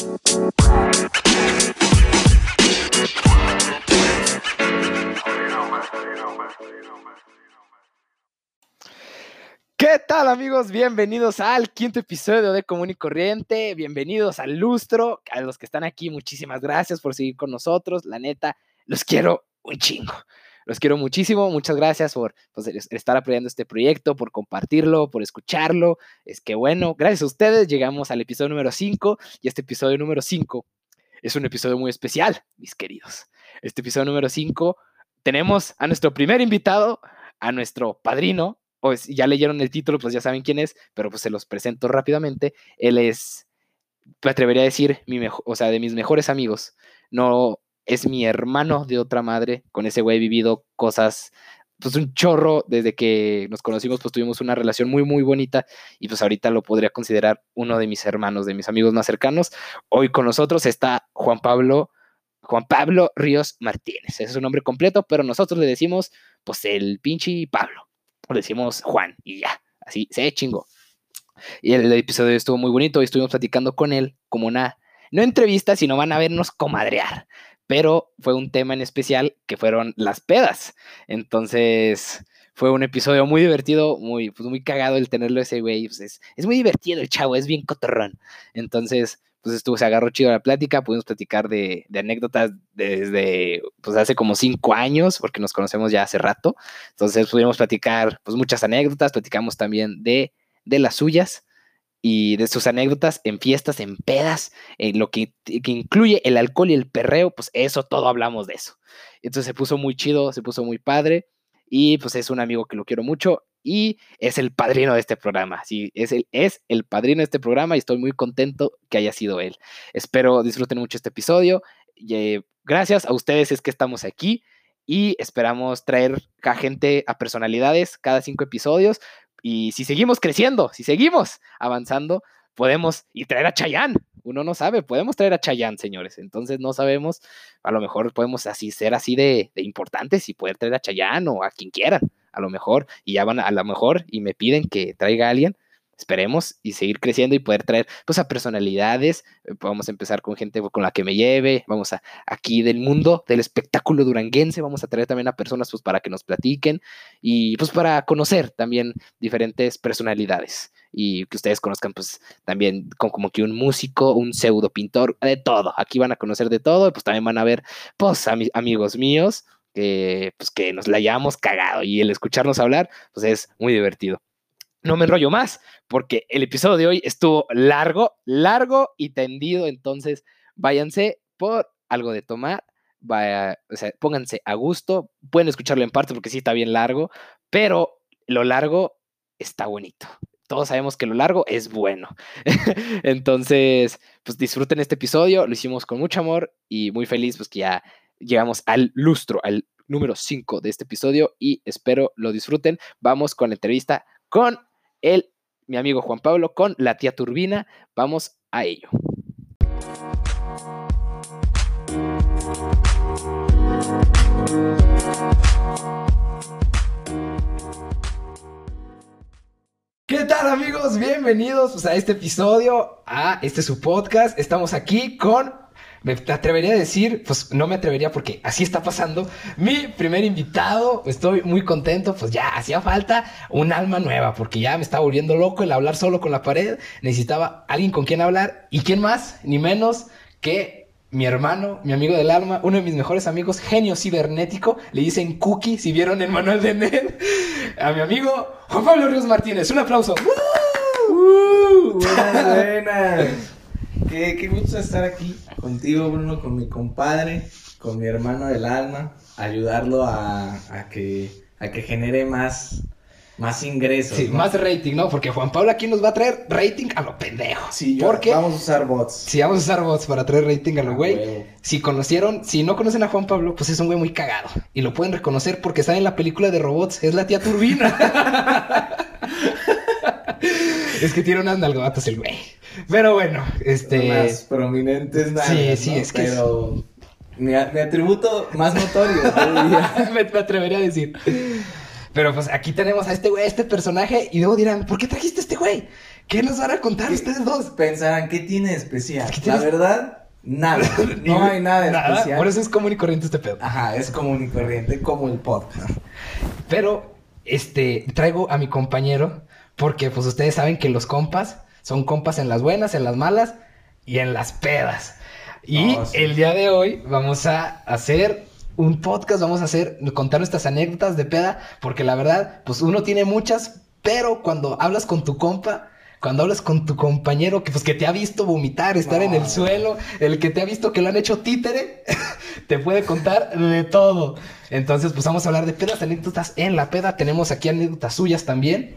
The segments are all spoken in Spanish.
¿Qué tal amigos? Bienvenidos al quinto episodio de Común y Corriente, bienvenidos al Lustro, a los que están aquí, muchísimas gracias por seguir con nosotros, la neta, los quiero un chingo, los quiero muchísimo, muchas gracias por pues, estar apoyando este proyecto, por compartirlo, por escucharlo, es que bueno, gracias a ustedes llegamos al episodio número 5 y este episodio número 5 es un episodio muy especial, mis queridos. Este episodio número 5 tenemos a nuestro primer invitado, a nuestro padrino, pues ya leyeron el título, pues ya saben quién es, pero pues se los presento rápidamente. Él es, me atrevería a decir, mi o sea, de mis mejores amigos. No es mi hermano de otra madre. Con ese güey he vivido cosas, pues un chorro desde que nos conocimos, pues tuvimos una relación muy, muy bonita y pues ahorita lo podría considerar uno de mis hermanos, de mis amigos más cercanos. Hoy con nosotros está Juan Pablo. Juan Pablo Ríos Martínez. Es su nombre completo, pero nosotros le decimos, pues el pinche Pablo le decimos Juan y ya, así se chingó. Y el, episodio estuvo muy bonito y estuvimos platicando con él como una, no entrevista, sino van a vernos comadrear. Pero fue un tema en especial que fueron las pedas. Entonces fue un episodio muy divertido, muy, pues muy cagado el tenerlo ese güey. Pues es, es muy divertido el chavo, es bien cotorrón. Entonces pues estuvo, se agarró chido la plática, pudimos platicar de, anécdotas desde, pues hace como cinco años, porque nos conocemos ya hace rato, entonces pudimos platicar, pues muchas anécdotas, platicamos también de, de las suyas y de sus anécdotas en fiestas, en pedas, en lo que, que, incluye el alcohol y el perreo, pues eso, todo hablamos de eso. Entonces se puso muy chido, se puso muy padre y pues es un amigo que lo quiero mucho y es el padrino de este programa. Sí, es el, es el padrino de este programa y estoy muy contento que haya sido él. Espero disfruten mucho este episodio. Y, gracias a ustedes es que estamos aquí y esperamos traer a gente, a personalidades cada cinco episodios. Y si seguimos creciendo, si seguimos avanzando, podemos y traer a Chayanne. Uno no sabe, podemos traer a Chayanne, señores. Entonces no sabemos, a lo mejor podemos así ser así de, de importantes y poder traer a Chayanne o a quien quieran a lo mejor, y ya van a, lo mejor y me piden que traiga a alguien, esperemos y seguir creciendo y poder traer pues a personalidades, eh, vamos a empezar con gente con la que me lleve, vamos a aquí del mundo del espectáculo duranguense, vamos a traer también a personas pues para que nos platiquen y pues para conocer también diferentes personalidades y que ustedes conozcan pues también como que un músico, un pseudo pintor, de todo, aquí van a conocer de todo pues también van a ver pues amigos míos que, pues, que nos la hayamos cagado y el escucharnos hablar, pues es muy divertido. No me enrollo más, porque el episodio de hoy estuvo largo, largo y tendido, entonces váyanse por algo de tomar, vaya, o sea, pónganse a gusto, pueden escucharlo en parte porque sí está bien largo, pero lo largo está bonito. Todos sabemos que lo largo es bueno. Entonces, pues disfruten este episodio, lo hicimos con mucho amor y muy feliz, pues que ya llegamos al lustro, al número 5 de este episodio y espero lo disfruten. Vamos con la entrevista con el, mi amigo Juan Pablo, con la tía Turbina. Vamos a ello. ¿Qué tal amigos? Bienvenidos pues, a este episodio, a este su podcast. Estamos aquí con me atrevería a decir, pues no me atrevería porque así está pasando. Mi primer invitado, estoy muy contento, pues ya hacía falta un alma nueva porque ya me estaba volviendo loco el hablar solo con la pared. Necesitaba alguien con quien hablar y quién más, ni menos que mi hermano, mi amigo del alma, uno de mis mejores amigos, genio cibernético, le dicen Cookie, si vieron el manual de Ned, a mi amigo Juan Pablo Ríos Martínez. Un aplauso. ¡Uh! buenas, buenas. Qué, qué gusto estar aquí contigo, Bruno, con mi compadre, con mi hermano del alma, ayudarlo a, a que, a que genere más, más ingresos. Sí, más rating, ¿no? Porque Juan Pablo aquí nos va a traer rating a lo pendejo. Sí, yo, porque vamos a usar bots. Sí, vamos a usar bots para traer rating a lo güey. Si conocieron, si no conocen a Juan Pablo, pues es un güey muy cagado. Y lo pueden reconocer porque está en la película de robots, es la tía Turbina. es que tiene unas nalgotas el güey. Pero bueno, este. Más prominentes nada. Sí, sí, es que. Pero. Mi, atributo más notorio. me, atrevería a decir. Pero pues aquí tenemos a este güey, este personaje, y luego dirán, ¿por qué trajiste a este güey? ¿Qué nos van a contar ustedes dos? Pensarán, ¿qué tiene de especial? ¿Qué La tienes? verdad, nada. No hay nada de Nada, especial. Por eso es común y corriente este pedo. Ajá, es común y corriente como el podcast. Pero, este, traigo a mi compañero, porque pues ustedes saben que los compas son compas en las buenas, en las malas y en las pedas. Y Oh, sí. el día de hoy vamos a hacer un podcast, vamos a hacer, contar nuestras anécdotas de peda, porque la verdad, pues uno tiene muchas, pero cuando hablas con tu compa, cuando hablas con tu compañero que pues que te ha visto vomitar, estar en el suelo, el que te ha visto que lo han hecho títere, te puede contar de todo. Entonces, pues vamos a hablar de pedas, anécdotas en la peda. Tenemos aquí anécdotas suyas también,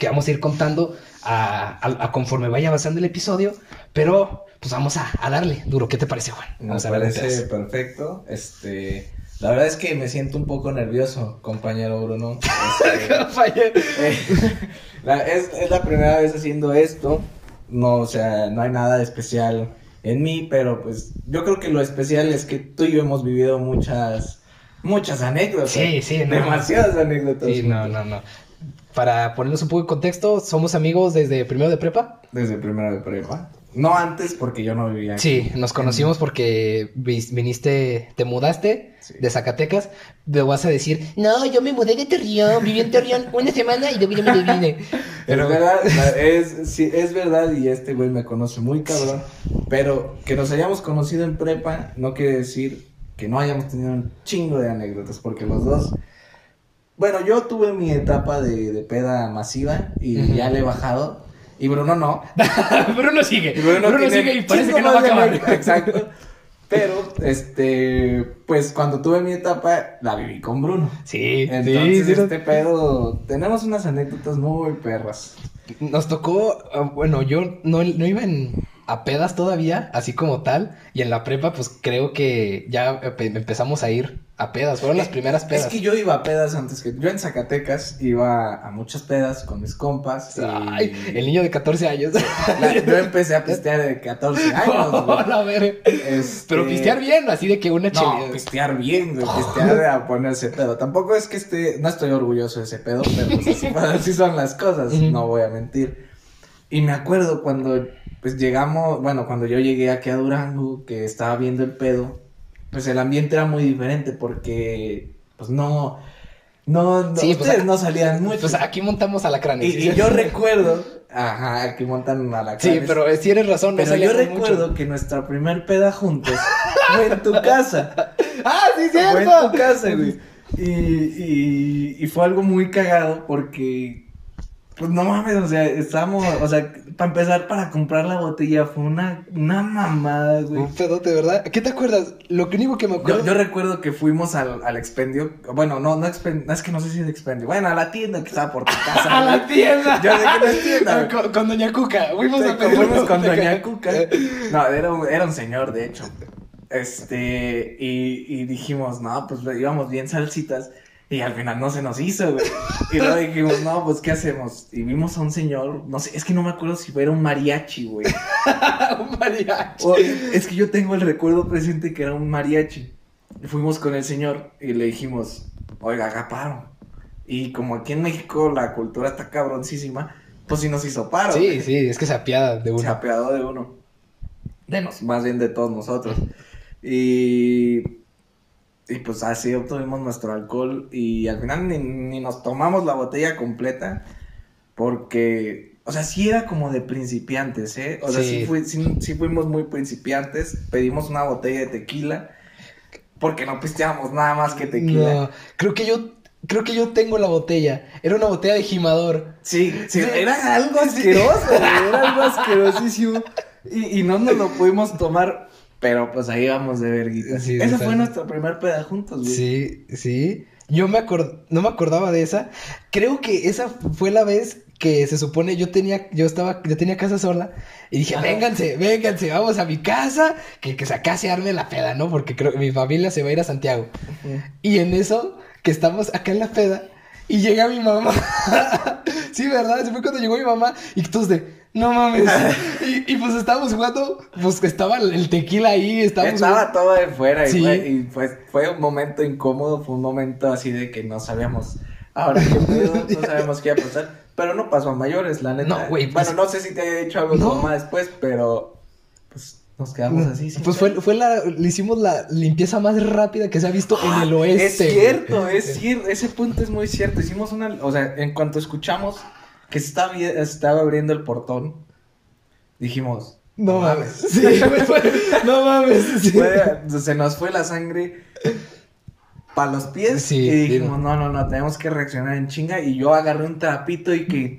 que vamos a ir contando a, a- a conforme vaya avanzando el episodio. Pero, pues vamos a, a darle duro. ¿Qué te parece, Juan? Me Vamos de parece perfecto. Este, la verdad es que me siento un poco nervioso, compañero Bruno. Este, Compañero. eh, es, es la primera vez haciendo esto. No, o sea, no hay nada de especial en mí, pero pues yo creo que lo especial es que tú y yo hemos vivido muchas, muchas anécdotas. Sí, sí, no. Demasiadas anécdotas. Sí, no, no, no. Para ponernos un poco en contexto, somos amigos desde primero de prepa. Desde primero de prepa. No antes, porque yo no vivía aquí. Sí, nos conocimos porque viniste, te mudaste Sí. de Zacatecas. Me vas a decir, no, yo me mudé de Torreón, viví en Torreón una semana y luego me vine. Pero es verdad, es, sí, es verdad y este güey me conoce muy cabrón. Pero que nos hayamos conocido en prepa no quiere decir que no hayamos tenido un chingo de anécdotas, porque los dos... Bueno, yo tuve mi etapa de, de peda masiva y ya le he bajado. Y Bruno no. Bruno sigue. Y Bruno, sigue y parece que no va a acabar. Exacto. Pero, este, pues cuando tuve mi etapa, la viví con Bruno. Sí, Entonces, sí, sí. este pedo, tenemos unas anécdotas muy perras. Nos tocó, ah, bueno, yo no, no iba en, a pedas todavía, así como tal, y en la prepa, pues creo que ya empe- empezamos a ir a pedas, fueron las primeras pedas. Es que yo iba a pedas antes que. Yo en Zacatecas iba a muchas pedas con mis compas. y- Ay, el niño de 14 años. La- yo empecé a pistear de 14 años. güey. Hola, a ver. Este, Pero pistear bien, así de que una No, chelita. pistear bien, güey. Pistear a ponerse pedo. Tampoco es que esté. No estoy orgulloso de ese pedo, pero pues así, son las cosas. No voy a mentir. Y me acuerdo cuando pues llegamos. Bueno, cuando yo llegué aquí a Durango, que estaba viendo el pedo. Pues el ambiente era muy diferente porque. Pues no. No, no Sí, pues, ustedes ac- no salían mucho. Pues aquí montamos a la y, y yo recuerdo. Ajá, aquí montan a la Sí, pero si eres razón, no Pero yo recuerdo mucho. que nuestra primer peda juntos fue en tu casa. ¡Ah, sí, Fue en cierto! tu casa, güey. Y, y, y fue algo muy cagado porque, pues no mames, o sea, estábamos, o sea, para empezar, para comprar la botella fue una, una mamada, güey. Un pedote, ¿verdad? ¿Qué te acuerdas? Lo que único que me acuerdo... Yo, yo recuerdo que fuimos al, al expendio, bueno, no, no expendio, es que no sé si es expendio, bueno, a la tienda que estaba por tu casa. ¡A la tienda! Yo sé que no es tienda, güey. Con, con Doña Cuca. Fuimos Sí, a pedir fuimos con. Doña Cuca. No, era un, era un señor, de hecho. Este, y, y dijimos, no, pues íbamos bien salsitas. Y al final no se nos hizo, güey. Y luego dijimos, no, pues ¿qué hacemos? Y vimos a un señor, no sé, es que no me acuerdo si era un mariachi, güey. un mariachi. O- es que yo tengo el recuerdo presente que era un mariachi. Y fuimos con el señor y le dijimos, oiga, haga paro. Y como aquí en México la cultura está cabroncísima, pues sí nos hizo paro. Sí, güey. sí, es que se apiada de Se uno. apiadó de uno. De nos, más bien de todos nosotros. Y, y pues así obtuvimos nuestro alcohol y al final ni, ni nos tomamos la botella completa porque, o sea, sí era como de principiantes, ¿eh? O sea, sí, Sí. fui- sí- sí fuimos muy principiantes. Pedimos una botella de tequila porque no pisteábamos nada más que tequila. No, creo que yo... Creo que yo tengo la botella. Era una botella de gimador. Sí, sí, era algo asqueroso, era algo asquerosísimo. Y, y no nos lo pudimos tomar, pero pues ahí vamos de verguita. Sí, Esa fue nuestra primer peda juntos, güey. Sí, sí. Yo me acord... no me acordaba de esa. Creo que esa fue la vez que se supone yo tenía, yo estaba, yo tenía casa sola y dije, Ajá. vénganse, vénganse, vamos a mi casa, que, que se acá se arme la peda, ¿no? Porque creo que mi familia se va a ir a Santiago. Y en eso, que estamos acá en la peda, y llega mi mamá. sí, ¿verdad? Se fue cuando llegó mi mamá, y todos de, no mames. y, y pues estábamos jugando, pues estaba el tequila ahí, estábamos Estaba todo de fuera y, Sí. fue, y pues fue un momento incómodo, fue un momento así de que no sabíamos ahora qué pedo, no sabíamos qué iba a pasar. Pero no pasó a mayores, la neta. No, güey, pues- Bueno, no sé si te haya dicho algo No. tu mamá después, pero nos quedamos así. Pues fue, fue la, le hicimos la limpieza más rápida que se ha visto en el oeste. Ah, Es güey. cierto, es cierto, ese punto es muy cierto. Hicimos una, o sea, en cuanto escuchamos que se estaba, estaba abriendo el portón, dijimos, No mames. Sí, no mames. sí. fue- se nos fue la sangre para los pies Sí, y dijimos, no, no, no, tenemos que reaccionar en chinga y yo agarré un trapito y que,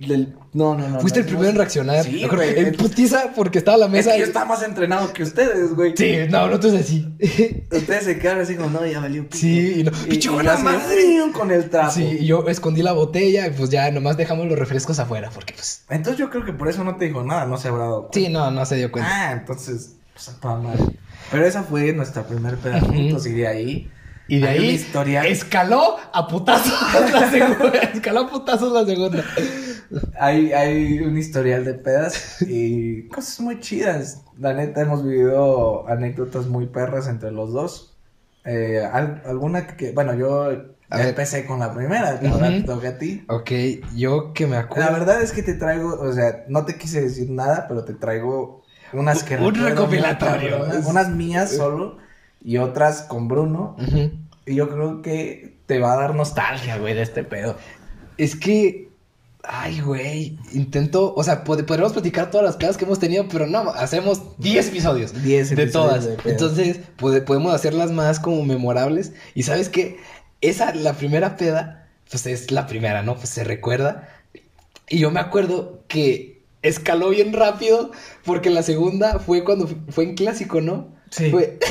no, no, no. Fuiste no, el primero en reaccionar. Sí, güey. En putiza porque estaba la Es mesa. que yo y- estaba más entrenado que ustedes, güey. Sí, no, nosotros así. Ustedes se quedaron así como, no, ya valió pito. Sí, y no, y, pinche y así, madre. con el trapo. Sí, y yo escondí la botella y pues ya nomás dejamos los refrescos afuera porque pues... Entonces yo creo que por eso no te dijo nada, no se habrá dado cuenta. Sí, no, no se dio cuenta. Ah, entonces, pues a toda madre. Pero esa fue nuestra primer peda Ujú. juntos y de ahí. Y de hay ahí historia. escaló a putazos la segunda. Escaló a putazos la segunda. Hay, hay un historial de pedas y cosas muy chidas. La neta, hemos vivido anécdotas muy perras entre los dos. Eh, al- alguna que, bueno, yo A ver. empecé con la primera, ahora Ujú. te toca a ti. Ok, yo que me acuerdo. La verdad es que te traigo, o sea, no te quise decir nada, pero te traigo unas que Un recopilatorio. Unas mías solo y otras con Bruno. Y yo creo que te va a dar nostalgia, güey, de este pedo. Es que. Ay, güey. Intento. O sea, pod- podríamos platicar todas las pedas que hemos tenido, pero no, hacemos 10 episodios. 10 de todas. de. Entonces, pode- podemos hacerlas más como memorables. Y sabes que esa, la primera peda, pues es la primera, ¿no? Pues se recuerda. Y yo me acuerdo que escaló bien rápido porque la segunda fue cuando fu- fue en clásico, ¿no? Sí. Fue-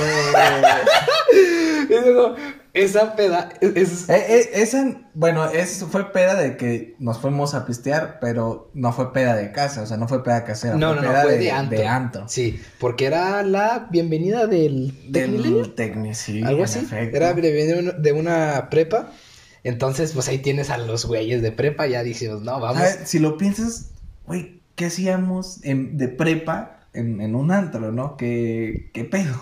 y luego, esa peda es- es, Eh, eh, esa, bueno, eso fue peda de que nos fuimos a pistear, pero no fue peda de casa, o sea, no fue peda casera. No, no, no, peda fue de antro. De antro. Sí, porque era la bienvenida del Del Tecni, sí. algo así. efecto. Era la bienvenida de una- de una prepa. Entonces, pues ahí tienes a los güeyes de prepa, ya dijimos, no, vamos. ¿Sabes? Si lo piensas, güey, ¿qué hacíamos en- de prepa en, en un antro, no? ¿Qué, qué pedo?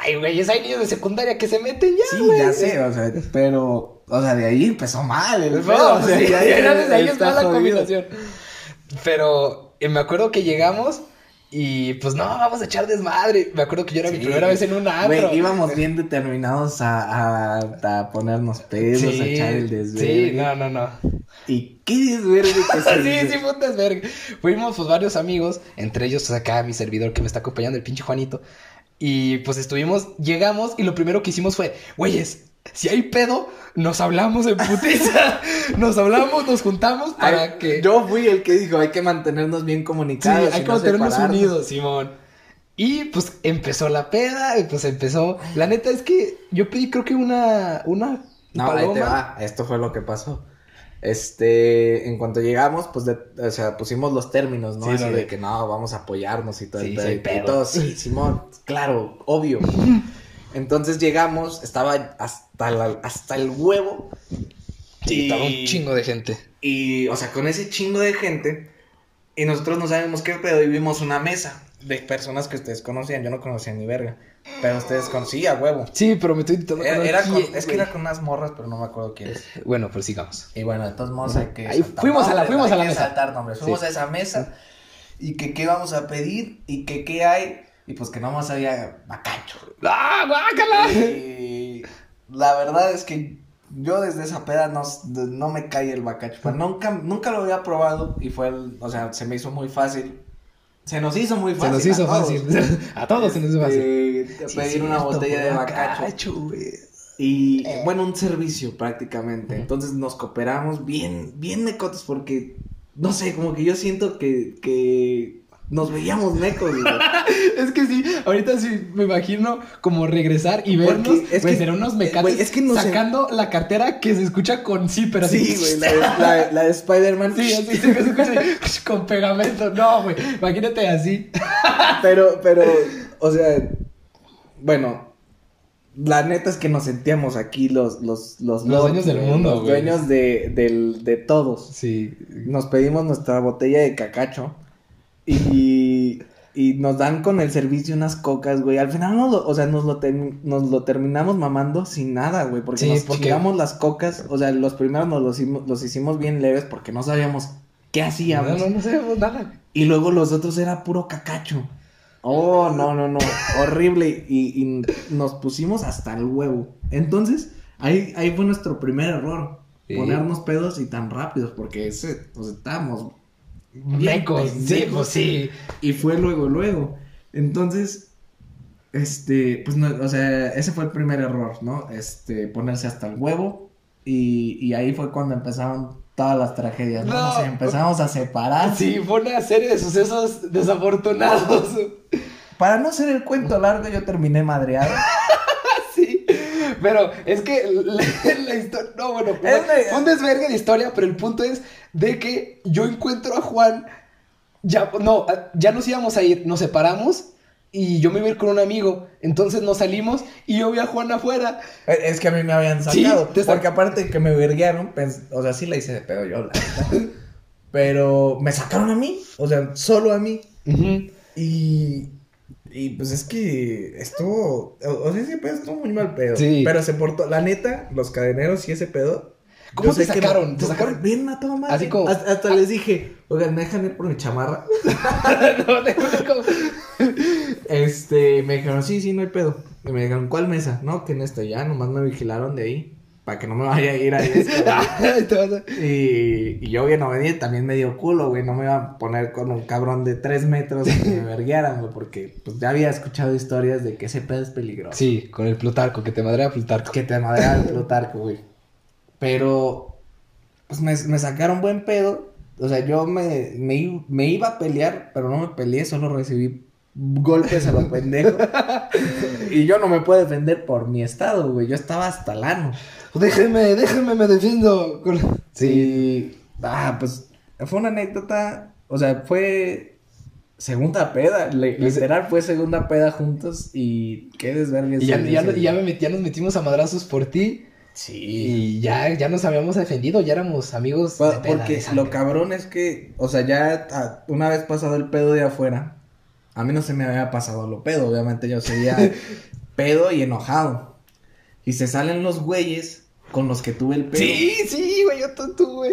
Ay, güeyes, hay niños de secundaria que se meten ya, Sí, güey. ya sé, o sea, pero, o sea, de ahí empezó mal el No, pedo, o sea, sí, ya- ya ya desde ahí es mala jodido. combinación. Pero eh, me acuerdo que llegamos y pues no, vamos a echar desmadre. Me acuerdo que yo era mi Sí. primera vez en un antro. Güey, íbamos bien determinados a, a, a ponernos pedos, a echar el desvergue. Sí, no, no, no. ¿Y qué desvergue que se sí, sí, fue un desvergue. Fuimos pues varios amigos, entre ellos pues, acá mi servidor que me está acompañando, el pinche Juanito. Y pues estuvimos, llegamos y lo primero que hicimos fue, güeyes, si hay pedo, nos hablamos en putiza. nos hablamos, nos juntamos para Ay, que... Yo fui el que dijo, hay que mantenernos bien Sí, comunicados. hay que no mantenernos separarnos". unidos, Simón. Y pues empezó la peda, y pues empezó. La neta es que yo pedí, creo que una. Una. No, ahí te paloma. va. Esto fue lo que pasó. Este, en cuanto llegamos, pues, de- o sea, pusimos los términos, ¿no? Sí, Así sí, de de- que no, vamos a apoyarnos y todo Sí, el pedo. y todo, sí, Simón, claro, obvio. Entonces llegamos, estaba hasta, la- hasta el huevo. Sí, y- estaba un chingo de gente. Y, o sea, con ese chingo de gente, y nosotros no sabemos qué pedo, y vimos una mesa de personas que ustedes conocían. Yo no conocía ni verga, pero ustedes conocían, huevo. Sí, pero me estoy intentando. Era, era con- es que era con unas morras, pero no me acuerdo quiénes. Bueno, pues sigamos. Y bueno, de todos modos hay que. Ahí saltar fuimos a la- nombres, fuimos hay a la que mesa. saltar nombres. Fuimos Sí. a esa mesa. Y que qué vamos a pedir. Y que qué hay. Y pues que nomás había bacacho. ¡Ah, guácala! Y la verdad es que yo desde esa peda no, no me cae el bacacho. Pues nunca, nunca lo había probado. Y fue el. O sea, se me hizo muy fácil. Se nos hizo muy Se fácil. nos hizo a todos. fácil. A todos se nos hizo fácil. Sí, pedir una botella de bacacho. Y Eh. bueno, un servicio prácticamente. Entonces nos cooperamos bien, bien mecotes porque, no sé, como que yo siento que, que nos veíamos mecos. güey. Es que sí, ahorita sí me imagino como regresar y vernos. es güey, que- serán unos mecates güey, es que no sé- sacando la cartera que se escucha con sí, pero así. sí, güey, la, de- la- la de Spider-Man. Sí, así se escucha con pegamento. No, güey, imagínate así. Pero, pero, o sea, bueno, la neta es que nos sentíamos aquí los, los, los, Los dueños del mundo, Los güey. dueños de, del- de todos. Sí. nos pedimos nuestra botella de cacacho y, y nos dan con el servicio unas cocas, güey. Al final, nos lo, o sea, nos lo, nos lo terminamos mamando sin nada, güey. Porque Sí, nos porque- chingamos las cocas. O sea, los primeros nos los, hicimos, los hicimos bien leves porque no sabíamos ¿Qué hacíamos? No, no, no sabemos nada. Y luego los otros era puro cacacho. Oh, no, no, no. Horrible. Y, y nos pusimos hasta el huevo. Entonces, ahí, ahí fue nuestro primer error. Sí. Ponernos pedos y tan rápidos. Porque ese, pues estábamos. Mecos, sí, pues sí. Y fue luego, luego. Entonces, este, pues no, o sea, ese fue el primer error, ¿no? Este, ponerse hasta el huevo. Y, y ahí fue cuando empezaron todas las tragedias, ¿no? No. Nos empezamos a separar. Sí, fue una serie de sucesos desafortunados. Para no hacer el cuento largo, yo terminé madreado. Sí, pero es que la, la historia, no, bueno, fue, un desvergue de historia, pero el punto es de que yo encuentro a Juan, ya, no, ya nos íbamos a ir, nos separamos y yo me iba a ir con un amigo, entonces nos salimos y yo vi a Juan afuera. Eh, Es que a mí me habían Sí, sacado. sa- porque aparte que me verguearon, o sea, sí la hice de pedo yo, la. Pero me sacaron a mí, o sea, solo a mí. Y, y pues es que estuvo, o, sea, ese pedo estuvo muy mal pedo. Sí. Pero se portó, la neta, los cadeneros y ese pedo. ¿Cómo te que sacaron? no- ¿Te sacaron? Bien a toda madre. Así como- Hasta, hasta les dije, oigan, ¿me dejan ir por mi chamarra? No, como- Este, me dijeron, sí, sí, no hay pedo. Y me dijeron, ¿cuál mesa? No, que en esta ya, nomás me vigilaron de ahí. Para que no me vaya a ir ahí. Y, y yo bien obediente, también me dio culo, güey. No me iba a poner con un cabrón de tres metros que me verguearan, güey. Porque pues ya había escuchado historias de que ese pedo es peligroso. Sí, con el Plutarco, que te madrea Plutarco. Que te madreaba el Plutarco, güey. Pero, pues me, me sacaron buen pedo. O sea, yo me, me, me iba a pelear, pero no me peleé, solo recibí golpes a los pendejos. y yo no me puedo defender por mi estado, güey. Yo estaba hasta el ano. Déjenme, déjenme, me defiendo. Sí. Ah, pues fue una anécdota. O sea, fue segunda peda. le- literal fue segunda peda juntos. Y qué desvergue. Y ya, ya, ya me metí- ya nos metimos a madrazos por ti. Sí. Y ya, ya nos habíamos defendido, ya éramos amigos. Pa- de peda, porque de lo cabrón es que, o sea, ya ah, una vez pasado el pedo de afuera, a mí no se me había pasado lo pedo. Obviamente yo seguía pedo y enojado. Y se salen los güeyes con los que tuve el pedo. Sí, sí, güey, yo güey.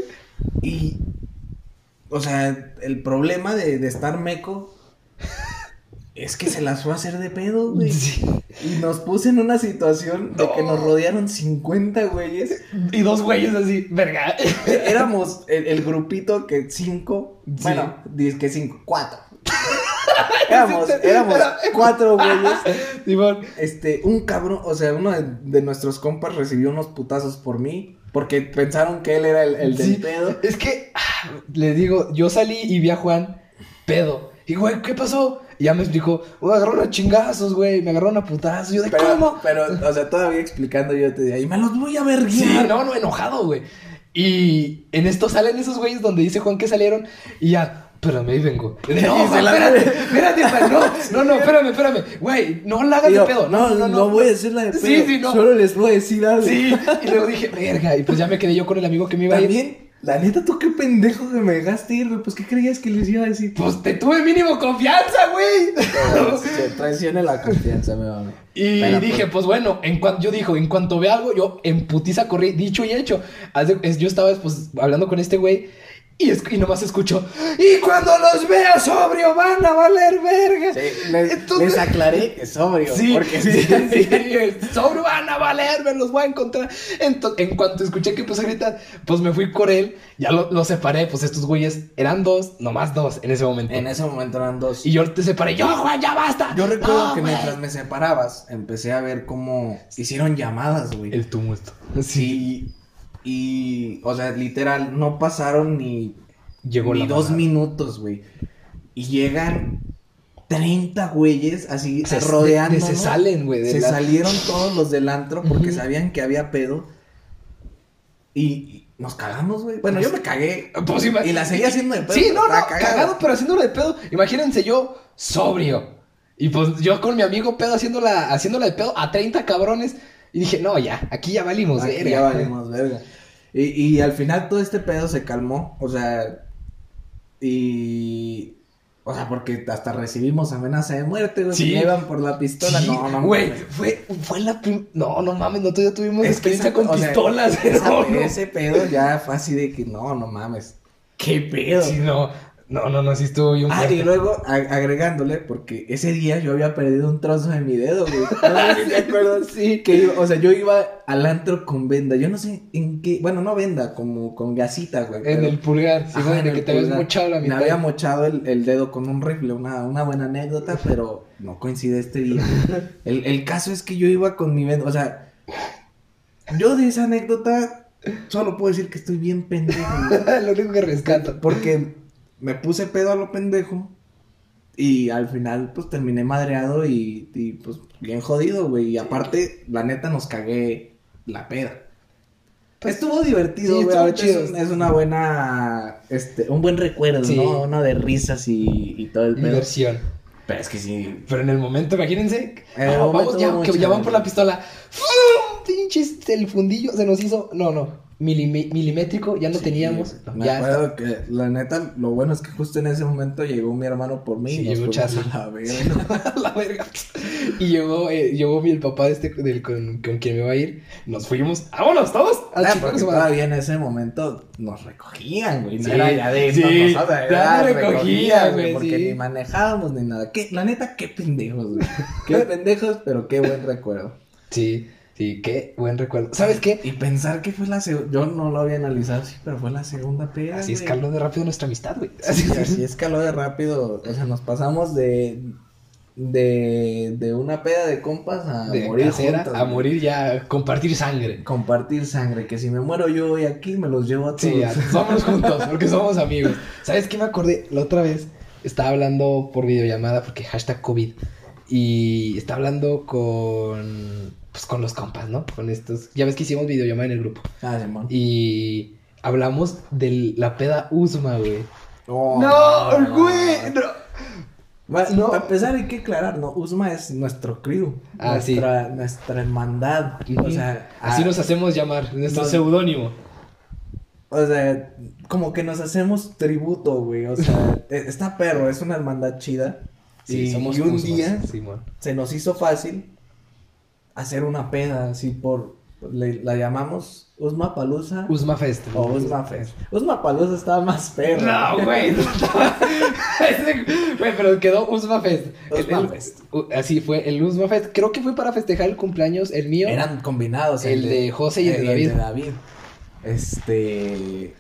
Y, o sea, el problema de, de estar meco es que se las fue a hacer de pedo, güey. Sí. Y nos puso en una situación de que No. nos rodearon 50 güeyes. Y dos güeyes así, verga. Éramos el, el grupito que cinco, Sí. bueno, diez que cinco, cuatro. éramos, éramos cuatro güeyes. Simón. Este, un cabrón, o sea, uno de, de nuestros compas recibió unos putazos por mí. Porque pensaron que él era el, el del Sí, pedo. Es que, ah, le digo, yo salí y vi a Juan pedo. Y, güey, ¿qué pasó? Y ya me explicó, me agarraron a chingazos, güey, me agarraron a putazos. Yo de, Pero, ¿cómo? pero, o sea, todavía explicando yo te decía, y me los voy a ver Sí, no, no, enojado, güey. Y en esto salen esos güeyes donde dice Juan que salieron y ya, espérame, ahí vengo. No, se la- espérate, espérate, no, no, no, espérame, espérame. Güey, no la hagas de pedo. no, no, no voy a decir la de pedo. Sí, sí, no. Solo les voy a decir algo. Sí, y luego dije, verga, y pues ya me quedé yo con el amigo que me iba a ir. También, la neta, tú qué pendejo que me dejaste ir, güey. Pues, ¿qué creías que les iba a decir? Pues te tuve mínimo confianza, güey. Se traiciona la confianza, me mami. Y Pero, dije, pues, bueno, en cuanto yo dijo, en cuanto vea algo, yo en putiza corrí, dicho y hecho. Es- yo estaba pues hablando con este güey y, es- y nomás escucho, y cuando los vea sobrio van a valer verga. Sí, les, Entonces- les aclaré que sobrio. Sí, porque sí, sí, sobrio van a valer, me los voy a encontrar. En cuanto escuché que empezó a gritar, pues me fui por él, ya lo, lo separé, pues estos güeyes eran dos, nomás dos en ese momento. En ese momento eran dos. Y yo te separé, yo, Juan, ya basta. Yo recuerdo No, que güey. mientras me separabas, empecé a ver cómo hicieron llamadas, güey. El tumulto. Sí. Y, o sea, literal, no pasaron ni, Llegó ni dos minutos, güey. Y llegan 30 güeyes así Se- rodeando. de- de- se salen, güey, Se la- salieron todos los del antro porque sabían que había pedo. Y, y nos cagamos, güey. Bueno, yo me cagué. Pues, y la seguía haciendo de pedo. Sí, no, no, cagado. pero haciéndolo de pedo. Imagínense yo sobrio. Y pues yo con mi amigo pedo haciéndola, haciéndola de pedo a 30 cabrones. Y dije, no, ya, aquí ya valimos, Aquí verga. ya valimos, verga. Y, y al final todo este pedo se calmó, o sea, y... O sea, porque hasta recibimos amenaza de muerte, güey. Sí. Iban por la pistola. Sí, no, no, güey, mames. fue, fue la prim... No, no mames, nosotros ya tuvimos Es experiencia esa- con o sea, pistolas. esa- no. Ese pedo ya fue así de que no, no mames. ¿Qué pedo? Sí, no. No, no, no, sí estuvo bien Ah, fuerte. y luego agregándole, porque ese día yo había perdido un trozo de mi dedo, güey. No sé si te acuerdas. Sí. Que iba- o sea, yo iba al antro con venda. Yo no sé en qué. Bueno, no venda, como con gasita, güey. En pero- el pulgar, sí, Ajá, en el que te habías mochado la Me mitad. había mochado el, el dedo con un rifle, una, una buena anécdota, pero no coincide este día. El, el caso es que yo iba con mi venda, o sea, yo de esa anécdota solo puedo decir que estoy bien pendejo, Lo único que rescato. porque me puse pedo a lo pendejo y al final pues terminé madreado y, y, pues bien jodido, güey, y aparte, la neta nos cagué la peda. Estuvo divertido, Sí, güey. estuvo es, chido. es una buena, este, un buen recuerdo, Sí. ¿no? Uno de risas y, y todo el pedo. Diversión. Pero es que sí. Pero en el momento, imagínense. En el momento vamos, ya, que ya van por la pistola. ¡Fum! Pinches, el fundillo se nos hizo. No, no. Milimétrico, ya no Sí, teníamos. Me ya acuerdo que, la neta, lo bueno es que justo en ese momento llegó mi hermano por mí Sí, y llegó Chazo. la verga. la verga. Y llegó, eh, llegó mi, el papá de este, del, con, con quien me va a ir. Nos fuimos. ¡Vámonos todos! A Ah, porque todavía en ese momento nos recogían, güey. No Sí, era ya de sí, nos recogían, güey, Porque ni manejábamos ni nada. ¿Qué? La neta, qué pendejos, güey. Qué pendejos, pero qué buen recuerdo. Sí, sí, qué buen recuerdo. ¿Sabes qué? Y pensar que fue la segunda. Yo no lo había analizado así, pero fue la segunda peda. Así güey. escaló de rápido nuestra amistad, güey. Así, así escaló de rápido. O sea, nos pasamos de. De, de una peda de compas a de morir casera juntos, a güey. morir ya, compartir sangre. Compartir sangre, que si me muero yo hoy aquí, me los llevo a todos. Sí, ya, somos juntos, porque somos amigos. ¿Sabes qué me acordé? La otra vez estaba hablando por videollamada, porque hashtag COVID, y estaba hablando con, pues, con los compas, ¿no? Con estos, ya ves que hicimos videollamada en el grupo, Ah, Simón. y hablamos de la peda Usma, güey. Oh, No, güey, no. Va- No. Para empezar hay que aclarar, ¿no? Usma es nuestro crew. Ah, sí. nuestra, nuestra hermandad. O sea, Así ah, nos hacemos llamar, nuestro seudónimo. O sea, como que nos hacemos tributo, güey. O sea, e- está perro, es una hermandad chida. Sí, y, somos y un Usmas, día Simón. se nos hizo fácil hacer una peda, así por. le- la llamamos Usma Palusa Usma Fest. o Usma Fest. Usma Palusa estaba más perro. No, güey. no estaba- Güey, pero quedó Usma Fest. Usma el- Fest. u- Así fue, el Usma Fest. Creo que fue para festejar el cumpleaños, el mío. Eran combinados. El de José y el de David. David. Este.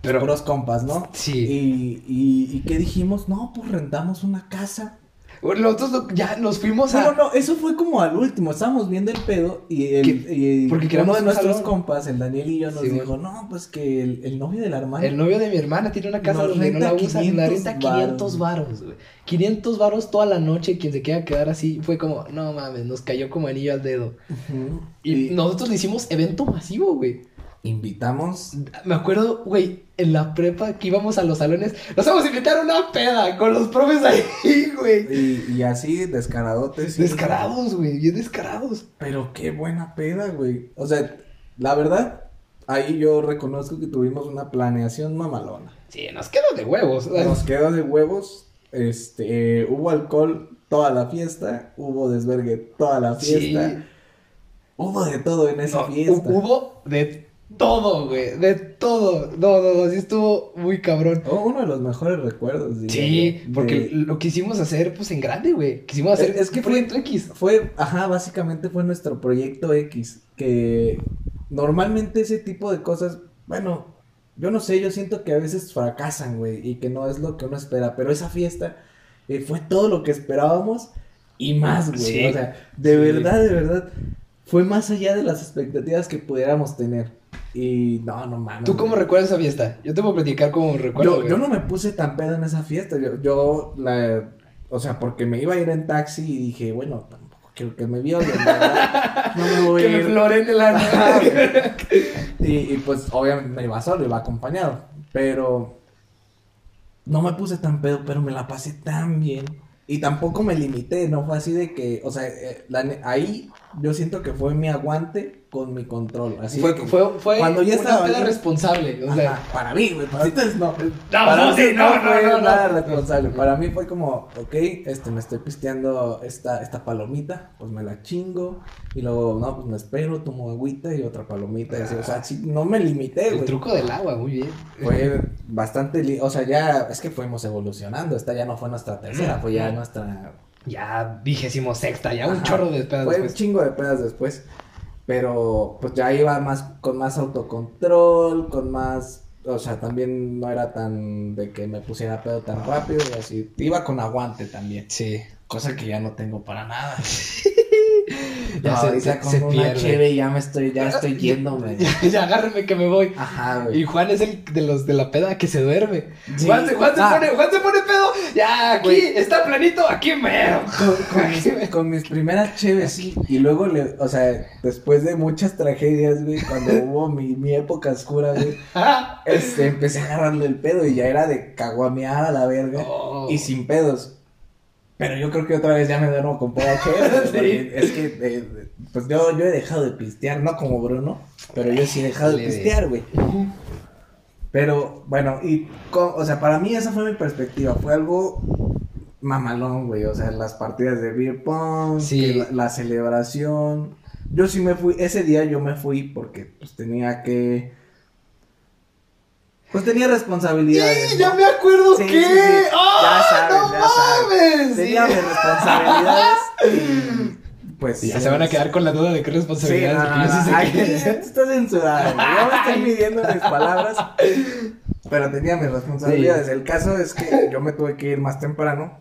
Pero- Puros compas, ¿no? Sí. Y, y, ¿Y qué dijimos? No, pues rentamos una casa. Nosotros ya nos fuimos a. No, no, eso fue como al último. Estábamos viendo el pedo y, el, ¿Qué? y Porque uno de nuestros salón. compas, el Daniel y yo, nos Sí, dijo: No, pues que el, el novio de la hermana. El novio de mi hermana tiene una casa donde no la usa, la 500 renta 500 varos, güey. 500 varos toda la noche, quien se quiera quedar así, fue como, no mames, nos cayó como anillo al dedo. Y nosotros le hicimos evento masivo, güey. Invitamos. Me acuerdo, güey, en la prepa que íbamos a los salones, nos vamos a invitar a una peda con los profes ahí, güey. Y, y así, descaradotes. Descarados, güey, bien descarados. Pero qué buena peda, güey. O sea, la verdad, ahí yo reconozco que tuvimos una planeación mamalona. Sí, nos quedó de huevos. Nos quedó de huevos. Este, hubo alcohol toda la fiesta, hubo desvergue toda la fiesta. Sí. Hubo de todo en esa No, fiesta. hu- Hubo de todo, güey, de todo. No, no, no, sí estuvo muy cabrón. Oh, uno de los mejores recuerdos. diría Sí, porque de- lo quisimos hacer, pues, en grande, güey. Quisimos hacer, Es- es que proyecto X. Fue, ajá, básicamente fue nuestro proyecto X, que normalmente ese tipo de cosas, bueno, yo no sé, yo siento que a veces fracasan, güey, y que no es lo que uno espera, pero esa fiesta eh, fue todo lo que esperábamos y más, güey, Sí. o sea, de Sí. verdad, de verdad, fue más allá de las expectativas que pudiéramos tener. Y no, no mames. ¿Tú cómo recuerdas esa fiesta? Yo te puedo platicar cómo recuerdo. Yo, güey. yo no me puse tan pedo en esa fiesta. Yo, yo la, o sea, porque me iba a ir en taxi y dije, bueno, tampoco quiero que me violen, ¿verdad? No me voy Que a me ir. floren el ano. y, y pues, obviamente, me iba solo, iba acompañado. Pero no me puse tan pedo, pero me la pasé tan bien. Y tampoco me limité, no fue así de que, o sea, eh, la ahí yo siento que fue mi aguante con mi control. Así Fue, que- fue, fue cuando ya estaba responsable. O sea, Ajá, para mí, güey, para ustedes no. No, para no, mí sí, no, no, fue no, no. nada responsable. Para mí fue como, ok, este, me estoy pisteando esta, esta palomita, pues me la chingo. Y luego, no, pues me espero, tomo agüita y otra palomita. Y así, o sea, sí, no me limité, el güey. truco del agua, muy bien. Fue bastante, o sea, ya, es que fuimos evolucionando. Esta ya no fue nuestra tercera, fue ya nuestra Ya vigésimo sexta, ya un chorro de pedas Fue un chingo de pedas después. Pero pues ya iba más con más autocontrol, con más. O sea, también no era tan de que me pusiera pedo tan rápido y así. Iba con aguante también. Sí. Cosa que ya no tengo para nada. Ya No, se- ahorita se- con se una pierde. cheve ya me estoy, ya estoy yéndome. ya agárreme que me voy. Ajá, Y güey. Juan es el de los de la peda que se duerme. Sí. Juan, se, Juan, se Ah. pone, Juan se pone pedo. Ya, aquí Güey. está planito, aquí mero. Con, con mis, con mis primeras cheves, sí. Y luego, le, o sea, después de muchas tragedias, güey, cuando hubo mi, mi época oscura, güey, este, empecé a agarrarle el pedo y ya era de caguamear a la verga Oh. y sin pedos. Pero yo creo que otra vez ya me duermo con chévere. porque Es que, eh, pues yo, yo he dejado de pistear, no como Bruno, pero yo sí he dejado de pistear, güey. Pero bueno, y, o sea, para mí esa fue mi perspectiva. Fue algo mamalón, güey. O sea, las partidas de beer pong, Sí. la, la celebración. Yo sí me fui, ese día yo me fui porque pues tenía que... Pues tenía responsabilidades. Sí, ¿no? ya me acuerdo Sí, que. sí, sí. ¡Ah, Ya sabes, no ya sabes. mames! Tenía Sí. mis responsabilidades y pues... Ya se van a quedar con la duda de qué Sí, responsabilidades. no, no, sé aquí está censurado. Yo me estoy midiendo mis palabras, pero tenía mis responsabilidades. El caso es que yo me tuve que ir más temprano.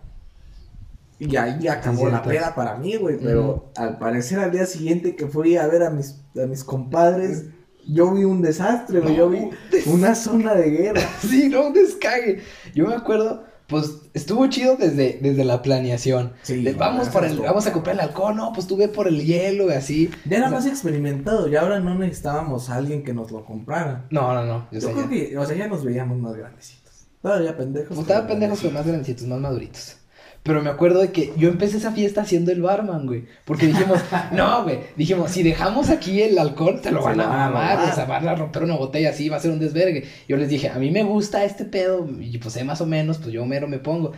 Y ahí acabó la peda para mí, güey. Pero al parecer al día siguiente que fui a ver a mis, a mis compadres, yo vi un desastre, güey. Yo vi una zona de guerra. Sí, no, un descague. Yo me acuerdo, pues estuvo chido desde, desde la planeación. Sí, De, no, vamos por el, vamos a comprar el alcohol, no, pues tú ve por el hielo y así. Ya era O sea, más experimentado, y ahora no necesitábamos a alguien que nos lo comprara. No, no, no. Yo, Yo creo ya. que, o sea, ya nos veíamos más grandecitos. Todavía pendejos. Pues estaba pendejos, pero más grandecitos, más maduritos. Pero me acuerdo de que yo empecé esa fiesta siendo el barman, güey. Porque dijimos, no, güey. Dijimos, si dejamos aquí el alcohol, te lo van a mamar. O sea, van a romper una botella así, va a ser un desvergue. Yo les dije, a mí me gusta este pedo. Y pues sé más o menos, pues yo mero me pongo.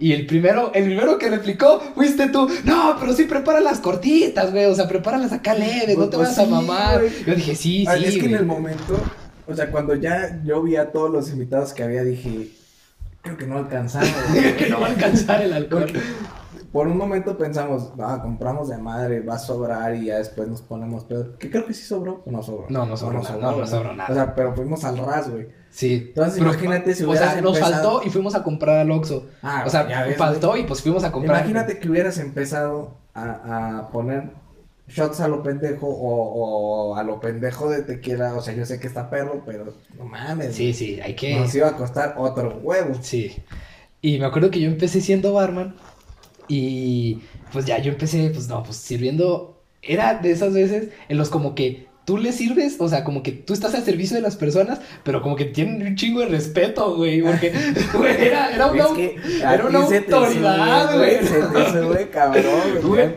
Y el primero, el primero que replicó fuiste tú. No, pero sí prepara las cortitas, güey. O sea, prepáralas acá leves, no Pues- te pues vas a mamar. güey. Yo dije, sí, Ah, sí. es que en el momento, o sea, cuando ya yo vi a todos los invitados que había, dije, creo que no alcanzamos. güey. que no va a alcanzar el alcohol. Porque por un momento pensamos, ah, compramos de madre, va a sobrar y ya después nos ponemos pedo. Que creo que sí sobró o no sobró. No, no sobró nada, no, no sobró nada. O sea, pero fuimos al ras, güey. Sí. Entonces, imagínate si O hubieras sea, nos faltó y fuimos a comprar al Oxxo. Ah, o sea, ves, faltó y pues fuimos a comprar. Imagínate que hubieras empezado a, a poner shots a lo pendejo o, o a lo pendejo de tequila. O sea, yo sé que está perro, pero no mames. Sí, sí, hay que. Nos iba a costar otro huevo. Sí. Y me acuerdo que yo empecé siendo barman y pues ya yo empecé, pues no, pues sirviendo. Era de esas veces en los como que tú le sirves, o sea, como que tú estás al servicio de las personas, pero como que tienen un chingo de respeto, güey, porque güey, era, era una, Es que era una autoridad, güey. Se te sube, cabrón, Güey. güey.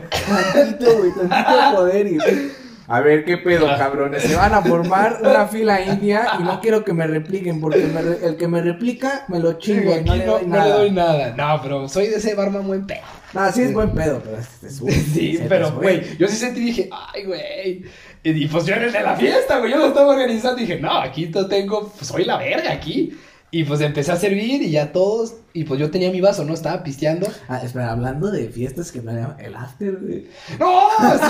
Tantito, güey, tantito poder y... A ver, ¿qué pedo, cabrones? Se van a formar una fila india y no quiero que me repliquen porque me re- el que me replica me lo chingo y Aquí no le doy no nada. le doy nada. No, pero soy de ese barman buen pedo. No, sí es buen pedo, pero te sube. Sí, se pero, güey, yo sí sentí y dije, ay, güey. Y, y, pues yo era el de la fiesta, güey, yo lo estaba organizando y dije, no, aquí no tengo, pues soy la verga aquí. Y pues empecé a servir y ya todos, y pues yo tenía mi vaso, ¿no? Estaba pisteando. Ah, espera, hablando de fiestas que me llaman el after, güey. ¡No!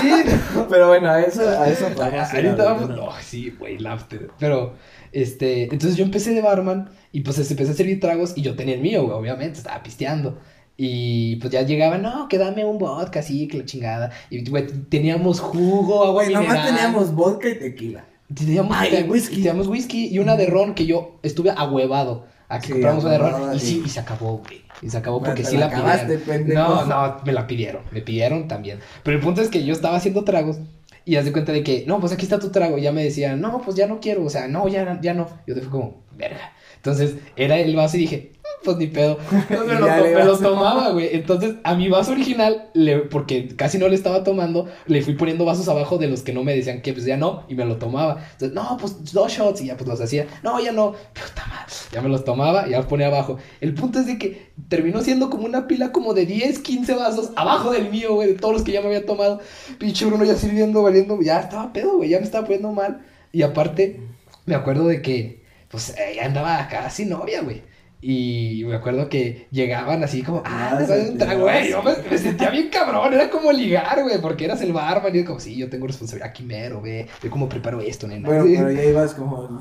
Sí. Pero bueno, a eso, a eso ir Ahorita vamos. No, sí, güey, el after. Pero, este, entonces yo empecé de barman y pues empecé a servir tragos y yo tenía el mío, güey, obviamente, estaba pisteando. Y pues ya llegaban, no, que dame un vodka, así, que la chingada. Y, güey, teníamos jugo, agua Güey, nomás mineral. teníamos vodka y tequila. Teníamos, Ay, te- whisky. teníamos whisky y una de ron que yo estuve ahuevado. Aquí Sí, compramos una de ron y sí, y se acabó, güey. Y se acabó porque sí la la acabaste, pidieron. pendejo. No, no, me la pidieron. Me pidieron también. Pero el punto es que yo estaba haciendo tragos y haz de cuenta de que, no, pues aquí está tu trago. Y ya me decían, no, pues ya no quiero. O sea, no, ya, ya no. Yo te fui como, verga. Entonces era el vaso y dije, "Mm, pues ni pedo. Entonces me lo, me lo tomaba, güey. Entonces, a mi vaso original, le, porque casi no le estaba tomando, le fui poniendo vasos abajo de los que no me decían que pues ya no, y me lo tomaba. Entonces, no, pues dos shots, y ya pues los hacía. No, ya no, puta madre. Ya me los tomaba y ya los ponía abajo. El punto es de que terminó siendo como una pila como de 10, 15 vasos abajo del mío, güey, de todos los que ya me había tomado. Pinche Bruno ya sirviendo, valiendo, ya estaba pedo, güey, ya me estaba poniendo mal. Y aparte, me acuerdo de que, pues, ella andaba casi novia, güey. Y me acuerdo que llegaban así como, ah, Nada, te doy un trago, güey. Yo me, sentía bien cabrón, era como ligar, güey, porque eras el barman. Y yo como, sí, yo tengo responsabilidad aquí mero, güey. Yo cómo preparo esto, nena. Bueno, Sí. pero ya ibas como,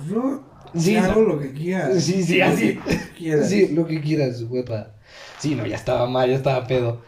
Sí, hago no. lo que quieras. Sí, sí, Lo así. que quieras. Sí, lo que quieras, huepa. Sí, no, ya estaba mal, ya estaba pedo.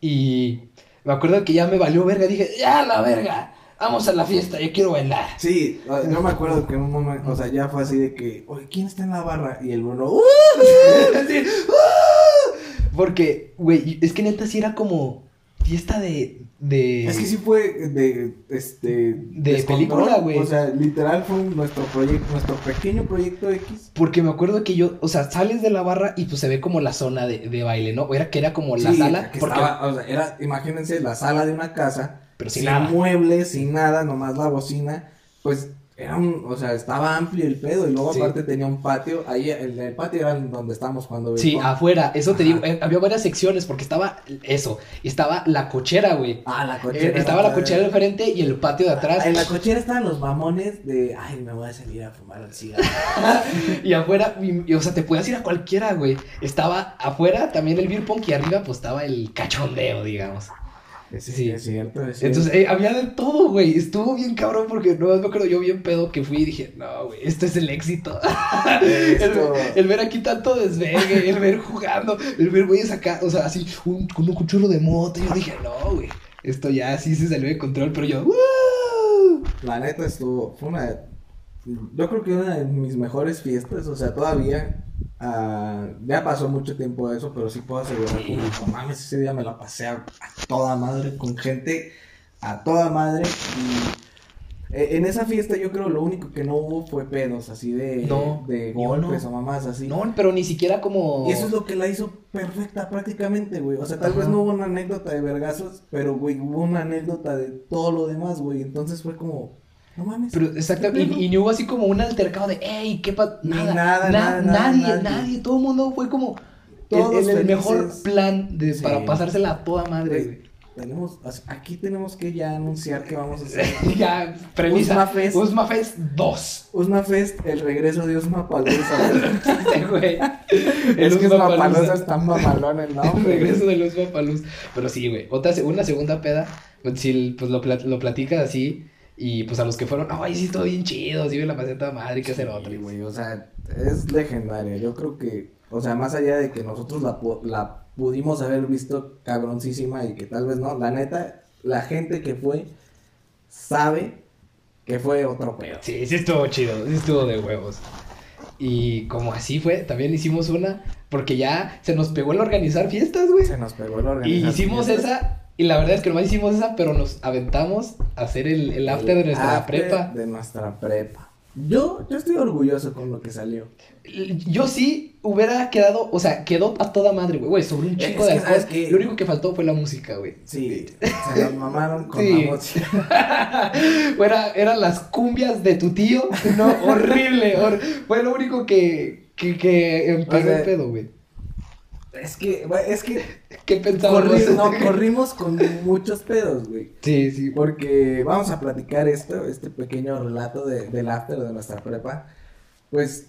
Y me acuerdo que ya me valió verga. Dije, ya la verga, vamos a la fiesta, yo quiero bailar. Sí, yo me acuerdo que en un momento, o sea, ya fue así de que, oye, ¿quién está en la barra? Y el Bruno, ¡uh! Así, ¡ah! Porque, güey, es que neta sí era como fiesta de. de... Es que sí fue de, este... De película, güey. O sea, literal fue nuestro proyecto, nuestro pequeño proyecto X. Porque me acuerdo que yo, o sea, sales de la barra y pues se ve como la zona de, de baile, ¿no? O era que era como la Sí, sala. que porque, estaba, o sea, era, imagínense, la sala de una casa, pero sin sin nada. muebles, sin nada, nomás la bocina, pues era un, o sea, estaba amplio el pedo y luego Sí. aparte tenía un patio, ahí el, el patio era donde estábamos cuando Sí, afuera, eso te digo, eh, había varias secciones porque estaba eso, estaba la cochera, güey. Ah, la Eh, cochera. estaba la cochera al frente y el patio de atrás. Ah, En la cochera estaban los mamones de, ay, me voy a salir a fumar el cigarro. Y afuera, y- y, o sea, te podías ir a cualquiera, güey. Estaba afuera también el beer pong y arriba pues estaba el cachondeo, digamos. Sí, Sí. es cierto, es cierto. Entonces, eh, había de todo, güey. Estuvo bien cabrón porque no me acuerdo yo bien pedo que fui y dije, no, güey, esto es el éxito. el, Esto- el ver aquí tanto desvergue, el ver jugando, el ver güeyes acá, o sea, así, un, con un cuchurro de moto. Y yo dije, no, güey, esto ya sí se salió de control, pero yo, ¡uh! La neta estuvo, fue una, yo creo que una de mis mejores fiestas, o sea, todavía, ah, ya pasó mucho tiempo de eso, pero sí puedo asegurar que, no mames, ese día me la pasé a, a toda madre, con gente a toda madre, y eh, en esa fiesta yo creo lo único que no hubo fue pedos, así de, No, de golpes no. o mamás así. No, pero ni siquiera como. Y eso es lo que la hizo perfecta prácticamente, güey. O sea, tal vez no hubo una anécdota de vergazos, pero, güey, hubo una anécdota de todo lo demás, güey. Entonces fue como, no mames. Pero exactamente, y, y ni hubo así como un altercado de, hey, qué pa... Nada, nada, na- nada, nada, nadie, nadie. nadie, todo el mundo fue como el- Todos el, el mejor plan de, Sí. para pasársela a toda madre, Güey, tenemos, aquí tenemos que ya anunciar que vamos a hacer ya, premisa. Usma Fest. Usma Fest 2. Usma Fest, el regreso de Usma Palusa. Güey. es que Usma Usma Palusa Palusa. está mamalón el El nombre. regreso de Luz Papaluz. Pero sí, güey. Otra, una segunda peda, pues sí, pues lo, plat- lo platicas así. Y pues a los que fueron, ay, sí, estuvo bien chido, sí, me la pasé toda madre, que hacer otra. Sí, güey, o sea, es legendaria. Yo creo que, o sea, más allá de que nosotros la, pu- la pudimos haber visto cabroncísima y que tal vez no, la neta, la gente que fue sabe que fue otro pedo. Sí, sí estuvo chido, sí estuvo de huevos. Y como así fue, también hicimos una, porque ya se nos pegó el organizar fiestas, güey. Se nos pegó el Y organizar hicimos fiestas. esa, y la verdad es que nomás hicimos esa, pero nos aventamos a hacer el, el after de nuestra after prepa. De nuestra prepa. Yo, yo estoy orgulloso con lo que salió. Yo sí hubiera quedado, o sea, quedó a toda madre, güey, güey, sobre un chico que, de ¿sabes alcohol. qué? Lo único que faltó fue la música, güey. Sí, se nos mamaron con Sí. la música. Era, eran las cumbias de tu tío, no, horrible, hor- fue lo único que, que, que empezó O sea, el pedo, güey. Es que, es que ¿Qué pensabas? corri- no, corrimos con muchos pedos, güey. Sí, sí. Porque vamos a platicar esto, este pequeño relato de, del after de nuestra prepa. Pues,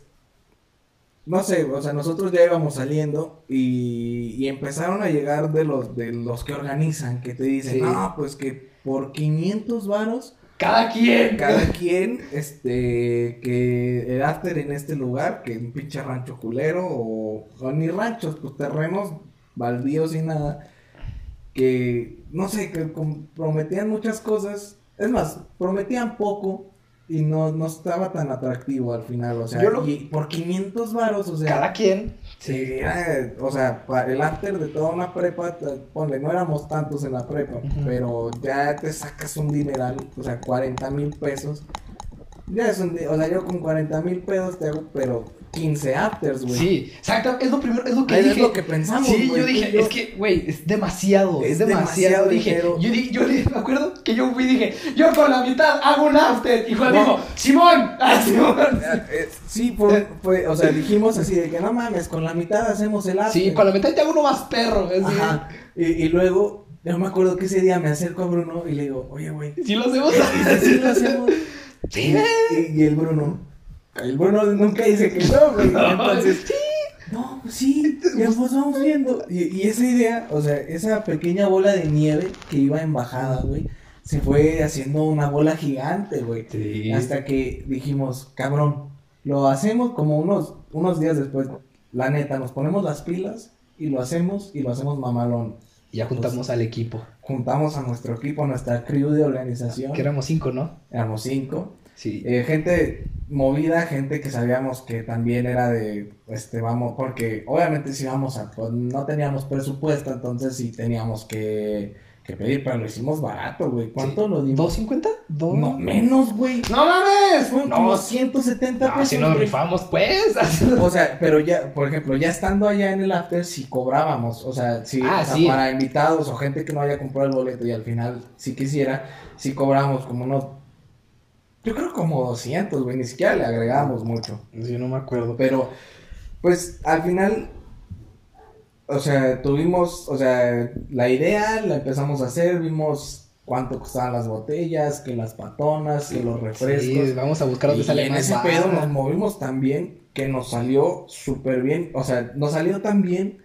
no sé, o sea, nosotros ya íbamos saliendo y, y empezaron a llegar de los, de los que organizan, que te dicen, Sí. no, pues que por 500 varos, Cada quien. cada quien, este, que el after en este lugar, que un pinche rancho culero o, o ni ranchos, pues terrenos baldíos y nada, que, no sé, que prometían muchas cosas, es más, prometían poco y no, no estaba tan atractivo al final, o sea, Yo lo- y por 500 varos, o sea, Cada quien. Sí, era, o sea, para el after de toda una prepa, ponle, no éramos tantos en la prepa, pero ya te sacas un dineral, o sea, 40 mil pesos. Ya es un, di- o sea, yo con 40 mil pesos te hago, pero 15 afters, güey. Sí, exacto, es lo primero, es lo que Es dije. lo que pensamos, Sí, güey, yo dije, yo. es que, güey, es demasiado, es, Es demasiado. demasiado dije, yo, di- yo me acuerdo que yo fui y dije, yo con la mitad hago un after. Y Juan No. dijo, Simón, ah, Simón. Eh, Sí, fue, fue, o sea, dijimos así de que no mames, con la mitad hacemos el after. Sí, con la mitad te hago uno más perro. así. Ajá. Y, y luego, yo me acuerdo que ese día me acerco a Bruno y le digo, oye, güey, Sí lo hacemos. ¿y si sí lo hacemos? Sí, Y, y el Bruno, el Bruno nunca dice que no, güey. Entonces, no, pues sí, ya pues vamos viendo. Y, y esa idea, o sea, esa pequeña bola de nieve que iba en bajada, güey, se fue haciendo una bola gigante, güey. Sí. Hasta que dijimos, cabrón, lo hacemos como unos, unos días después. La neta, nos ponemos las pilas y lo hacemos y lo hacemos mamalón. Ya juntamos al equipo. Juntamos a nuestro equipo, a nuestra crew de organización. Que éramos cinco, ¿no? Éramos cinco. Sí. Eh, gente movida, gente que sabíamos que también era de, este, vamos, porque obviamente si vamos a, pues no teníamos presupuesto, entonces sí teníamos que, que pedir, pero lo hicimos barato, güey. ¿Cuánto Sí. lo dimos? ¿250? ¿Dos? No, menos, güey. ¡No mames! Fueron No, como 170 no, pesos. si nos rifamos, pues. O sea, pero ya, por ejemplo, ya estando allá en el after, si cobrábamos, o sea, si Ah, o sea, sí. para invitados o gente que no haya comprado el boleto y al final, si quisiera, si cobramos como unos, yo creo como 200, güey, ni siquiera le agregamos mucho, Yo no me acuerdo. pero, pues, al final, o sea, tuvimos, o sea, la idea, la empezamos a hacer, vimos cuánto costaban las botellas, que las patonas, que los refrescos. Sí, vamos a buscar dónde sale en más ese barato. pedo nos movimos tan bien que nos salió súper bien. O sea, nos salió tan bien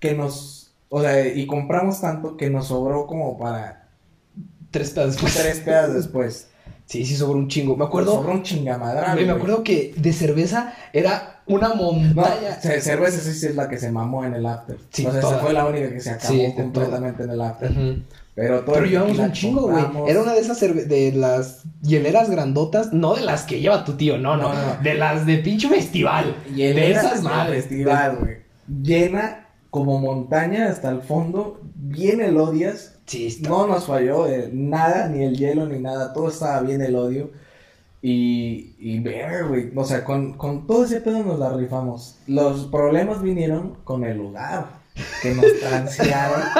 que nos. O sea, y compramos tanto que nos sobró como para Tres pedas después. tres pedas después. Sí, sí, sobró un chingo. Me acuerdo. sobró un chingamadral. Me acuerdo que de cerveza era una No, montaña. ce- cerveza sí es la que se mamó en el after. Sí, o sea, esa fue la única que se acabó Sí, completamente en el after. Pero todo Pero llevamos un chingo, güey. Era una de esas de las hieleras grandotas, no de las que lleva tu tío, no, no, No, no. de las de pinche festival. El de esas madres. festival, güey. Llena como montaña hasta el fondo, bien elodias. Sí, está. No nos falló eh, nada, ni el hielo, ni nada. Todo estaba bien el odio. Y, y ver, güey. O sea, con, con todo ese pedo nos la rifamos. Los problemas vinieron con el lugar. Que nos transearon.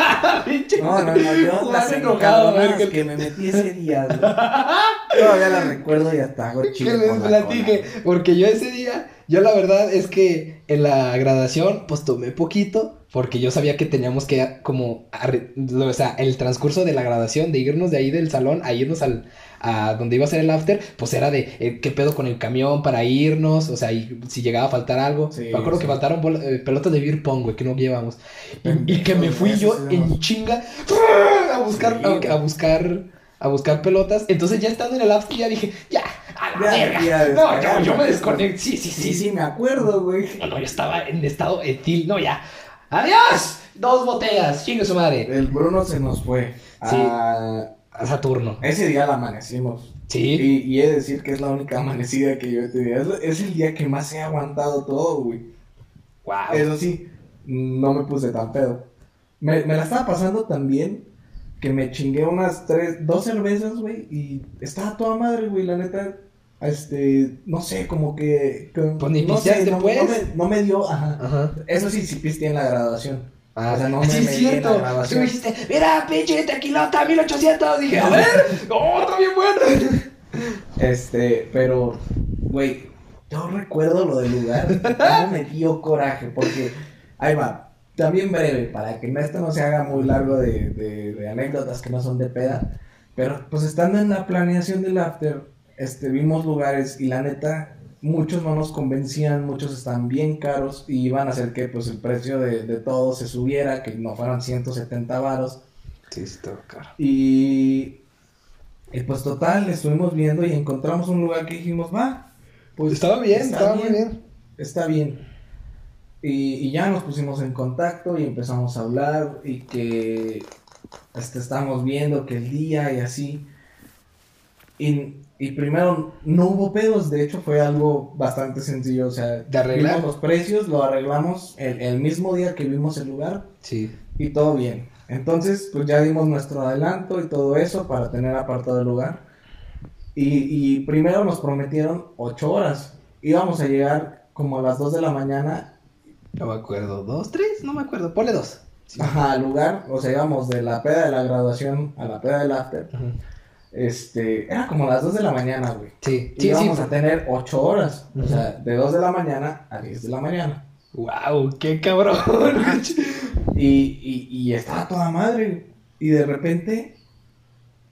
No, no, no, yo las güey, que- que me metí ese día, güey. Todavía la recuerdo y hasta hago que les platique, porque yo ese día, yo la verdad es que en la graduación, pues tomé poquito, porque yo sabía que teníamos que como, o sea, el transcurso de la graduación, de irnos de ahí del salón a irnos al, a donde iba a ser el after, pues era de eh, qué pedo con el camión para irnos, o sea, y si llegaba a faltar algo. Sí, me acuerdo sí. que faltaron eh, pelotas de beer pong, güey, que no llevamos. Y, y que me fui yo en chinga a buscar, a, buscar, a buscar pelotas. Entonces ya estando en el after ya dije, ya, a la verga. no, yo, me desconecté. Sí, sí, sí, Sí, sí, me acuerdo, güey. No, no, yo estaba en estado etil. No, ya. ¡Adiós! Dos botellas, chingue su madre. El Bruno se nos fue. Sí. a- A Saturno. Ese día la amanecimos. Sí. Y, y he de decir que es la única amanecida que yo he tenido. Es, es el día que más he aguantado todo, güey. Wow. Eso sí, no me puse tan pedo. Me, me la estaba pasando tan bien que me chingué unas tres, dos cervezas, güey. Y estaba toda madre, güey, la neta. Este, no sé, como que. que- Pues ni no sé, no, pues. no me, no me dio, ajá. Ajá. Eso sí, sí pisteé en la graduación. Ah, O sea, no sí, me es medí en cierto. Tú dijiste, mira, pinche tequilota, 1800. Dije, a ver, oh, está bien bueno. Este, pero, güey, yo recuerdo lo del lugar. Cómo me dio coraje, porque ahí va. También breve, para que esto no se haga muy largo de, de- de anécdotas que no son de peda. Pero, pues estando en la planeación del after, este, vimos lugares y la neta, muchos no nos convencían, muchos estaban bien caros y iban a hacer que pues el precio de, de todo se subiera, que no fueran 170 varos. Sí, está caro. Y, y pues total, estuvimos viendo y encontramos un lugar que dijimos, va, pues estaba bien, está estaba muy bien. está bien. Y, y ya nos pusimos en contacto y empezamos a hablar y que este, estábamos viendo que el día y así. Y, y primero no hubo pedos, de hecho fue algo bastante sencillo, o sea, ¿De arreglar? los precios, lo arreglamos el, el mismo día que vimos el lugar Sí. y todo bien. Entonces, pues ya dimos nuestro adelanto y todo eso para tener apartado el lugar. Y, y primero nos prometieron ocho horas. Íbamos a llegar como a las 2 de la mañana. No me acuerdo. ¿Dos, tres? No me acuerdo. Ponle dos. Sí. Ajá, al lugar, o sea, íbamos de la peda de la graduación a la peda del after. Ujú. Este, era como las 2 de la mañana, güey. Sí, Y sí, sí. íbamos a tener 8 horas. O sea, de 2 de la mañana a 10 de la mañana. Wow, qué cabrón. Y, y, y estaba toda madre. Y de repente,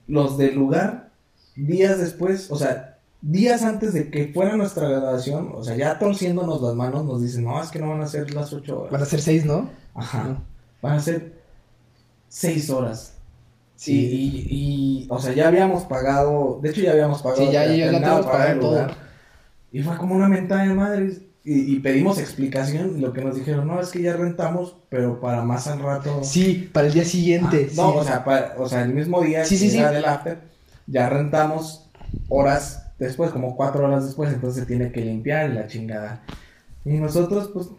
los del lugar, días después, o sea, días antes de que fuera nuestra graduación, o sea, ya torciéndonos las manos, nos dicen, no, es que no van a ser las 8 horas. Van a ser seis, ¿no? Ajá. Van a ser 6 horas. Sí. Y, y, y, o sea, ya habíamos pagado, de hecho ya habíamos pagado. Sí, ya- ya- ya pagar todo. lugar. Y fue como una mentada de madres. Y, y pedimos explicación. Lo que nos dijeron, no, es que ya rentamos, pero para más al rato. Sí, para el día siguiente. Ah, no, sí. o sea, pa- o sea, el mismo día Sí, sí, era del after, ya rentamos horas después, como cuatro horas después, entonces se tiene que limpiar y la chingada. Y nosotros, pues,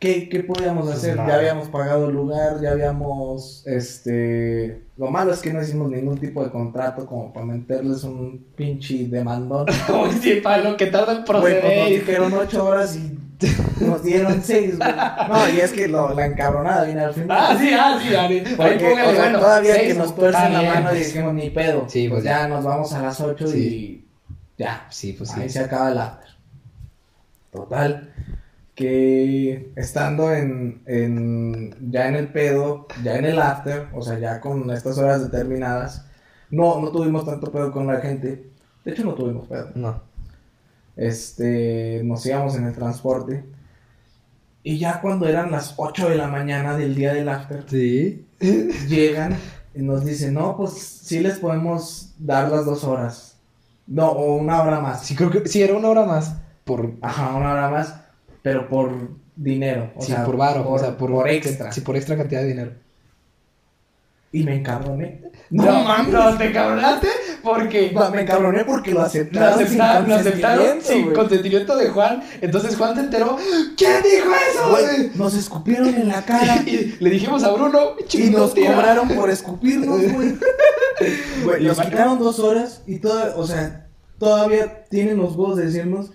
¿qué, qué podíamos Pues hacer? nada. Ya habíamos pagado el lugar, ya habíamos, este, lo malo es que no hicimos ningún tipo de contrato como para meterles un pinche demandón. Uy, sí, para lo que tarda en pues, nos proceder. dijeron ocho horas y nos dieron seis, güey. No, y es que lo- la encabronada viene al final. Ah, sí, ah, sí, Ari. Ahí Porque, póngale, o sea, bueno, todavía seis, que nos está tuercen la mano y pues. dijimos ni pedo. Sí, pues pues ya nos vamos a las 8 Sí. y ya. Sí, pues Ahí sí. se acaba el after. Total. Que estando en, en ya en el pedo, ya en el after, o sea, ya con estas horas determinadas, no, no tuvimos tanto pedo con la gente. De hecho, no tuvimos pedo. No. Este, nos íbamos en el transporte. Y ya cuando eran las 8 de la mañana del día del after, Sí. llegan y nos dicen, no, pues sí les podemos dar las dos horas. No, o una hora más. Sí, creo que sí, era una hora más. Por. Ajá, una hora más, pero por dinero. O sí, sea, por varo. por, o sea, por, por extra. Sí, por extra cantidad de dinero. Y me encabroné. no, te cabronaste porque. No, me encabroné porque lo Lo aceptaron. sin lo aceptaron sin consentimiento de Juan. Entonces Juan se enteró. ¿Quién dijo eso? Güey, nos escupieron en la cara. Y le dijimos a Bruno. Y nos "Chingo, cobraron por escupirnos, güey. Nos quitaron dos horas y toda, o sea, todavía tienen los huevos de decirnos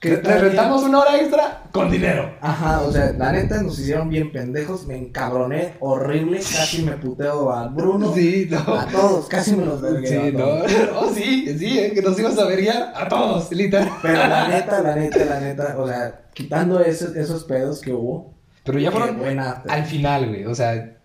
que Le todavía- rentamos una hora extra con dinero. Ajá, o sea, la neta nos hicieron bien pendejos, me encabroné, horrible, casi me puteo a Bruno, Sí, no. a todos, casi me los vergué Sí, no, no, sí, sí, eh, que nos ibas a verguiar a todos, literal. Pero la neta, la neta, la neta, o sea, quitando esos, esos pedos que hubo, Pero ya fueron buena al final, güey, o sea,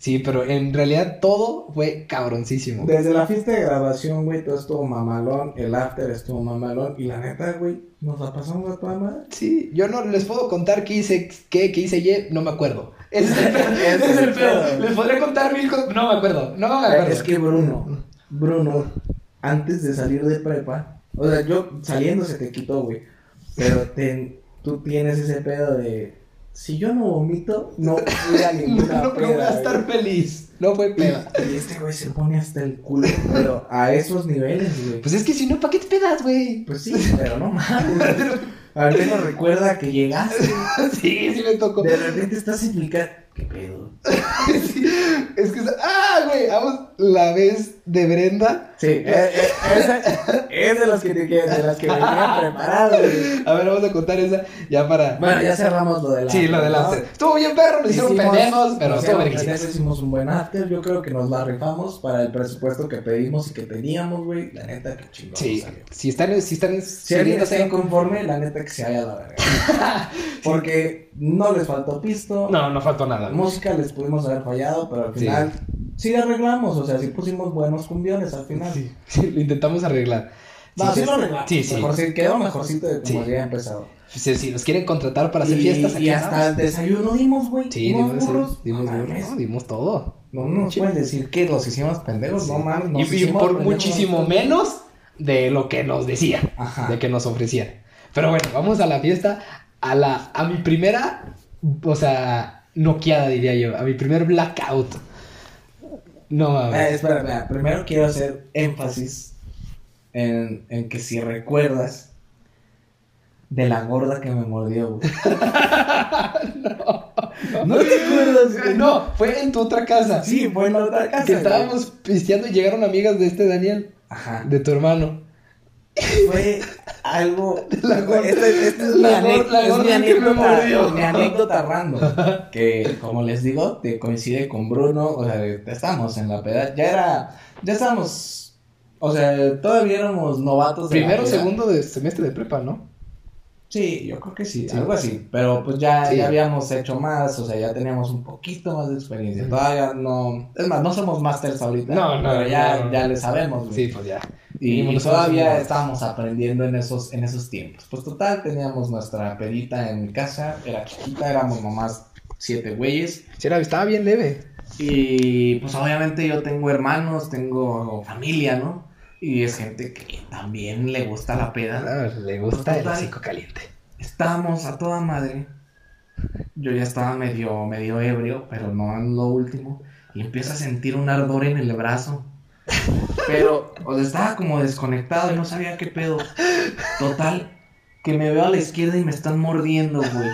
sí, pero en realidad todo fue cabroncísimo. Desde la fiesta de grabación, güey, todo estuvo mamalón, el after estuvo mamalón, y la neta, güey, nos la pasamos a toda madre. Sí, yo no les puedo contar qué hice, qué, qué hice ayer, no me acuerdo. Ese es el pedo, ese es el pedo. Les podré contar mil cosas, no me acuerdo, no me acuerdo. Es que Bruno, Bruno, antes de salir de prepa, o sea, yo saliendo se te quitó, güey. Pero te- tú tienes ese pedo de. Si yo no vomito, no voy a ninguna no, no peda, voy a güey". estar feliz, no fue peda. Y este güey se pone hasta el culo, pero a esos niveles, güey. Pues es que si no, ¿para qué te pedas, güey? Pues sí, pero no mames. Al menos recuerda que llegaste. Sí, sí me tocó. De repente estás casa. ¿Qué pedo? Sí, es que, ah, güey, vamos la vez de Brenda. Sí, eh, eh, esa es de las que, te, de las que venía preparado, güey. A ver, vamos a contar esa ya para. Bueno, ya cerramos lo de la. sí, lo de la. ¿no? Estuvo bien perro, nos hicieron Hicimos- pendejos, pero estuvo Hicimos un buen after. Yo creo que nos la rifamos para el presupuesto que pedimos y que teníamos, güey. La neta, que chingón. Sí, salió. si están, si están Si alguien está inconforme, la neta que se vaya a la verga. Porque no les faltó pisto. No, no faltó nada. La música les pudimos haber fallado, pero al Sí. final sí, arreglamos. O sea, sí pusimos buenos cumbiones al final. Sí, sí, lo intentamos arreglar. No, sí, sí, lo arreglamos. Sí, sí. Mejor, sí, quedó mejorcito de como Sí. había empezado. Si, si nos quieren contratar para hacer y, fiestas, y aquí hasta el desayuno dimos, güey. Sí, Unos dimos, burros. dimos, No dimos, mames. no, dimos todo. No nos pueden decir que los hicimos pendejos, no mames. Y, nos y hicimos por muchísimo menos de lo que nos decían, Ajá. de que nos ofrecían. Pero bueno, vamos a la fiesta, a la, a mi primera, o sea, noqueada diría yo, a mi primer blackout. No Eh, mames. espera, espera, primero quiero hacer énfasis en, en que si recuerdas de la gorda que me mordió, güey. no, te acuerdas, güey? No, fue en tu otra casa. Sí, fue en la otra casa. que estábamos pisteando y llegaron amigas de este Daniel, Ajá. de tu hermano. Fue algo. La gorda- esta, esta es, mi, la es mi que me anécdota, mi anécdota random. Que, como les digo, te coincide con Bruno. O sea, estábamos en la peda. Ya era. Ya estábamos. O sea, todavía éramos novatos. de Primero, segundo de semestre de prepa, ¿no? Sí, yo creo que sí, Sí. algo así. Pero pues ya, Sí. ya habíamos hecho más, o sea, ya teníamos un poquito más de experiencia. Todavía no. Es más, no somos masters ahorita. No, no, pero ya, no, ya le sabemos. güey. Sí, pues ya. Y nos todavía estábamos aprendiendo en esos, en esos tiempos. Pues total, teníamos nuestra pedita en mi casa, era chiquita, éramos nomás siete güeyes. Sí, era- estaba bien leve. Y pues obviamente yo tengo hermanos, tengo familia, ¿no? Y es gente que también le gusta la peda. Le gusta el hocico caliente. Estábamos a toda madre. Yo ya estaba medio, medio ebrio, pero no en lo último. Y empiezo a sentir un ardor en el brazo. Pero, o sea, estaba como desconectado y no sabía qué pedo. Total, que me veo a la izquierda y me están mordiendo, güey.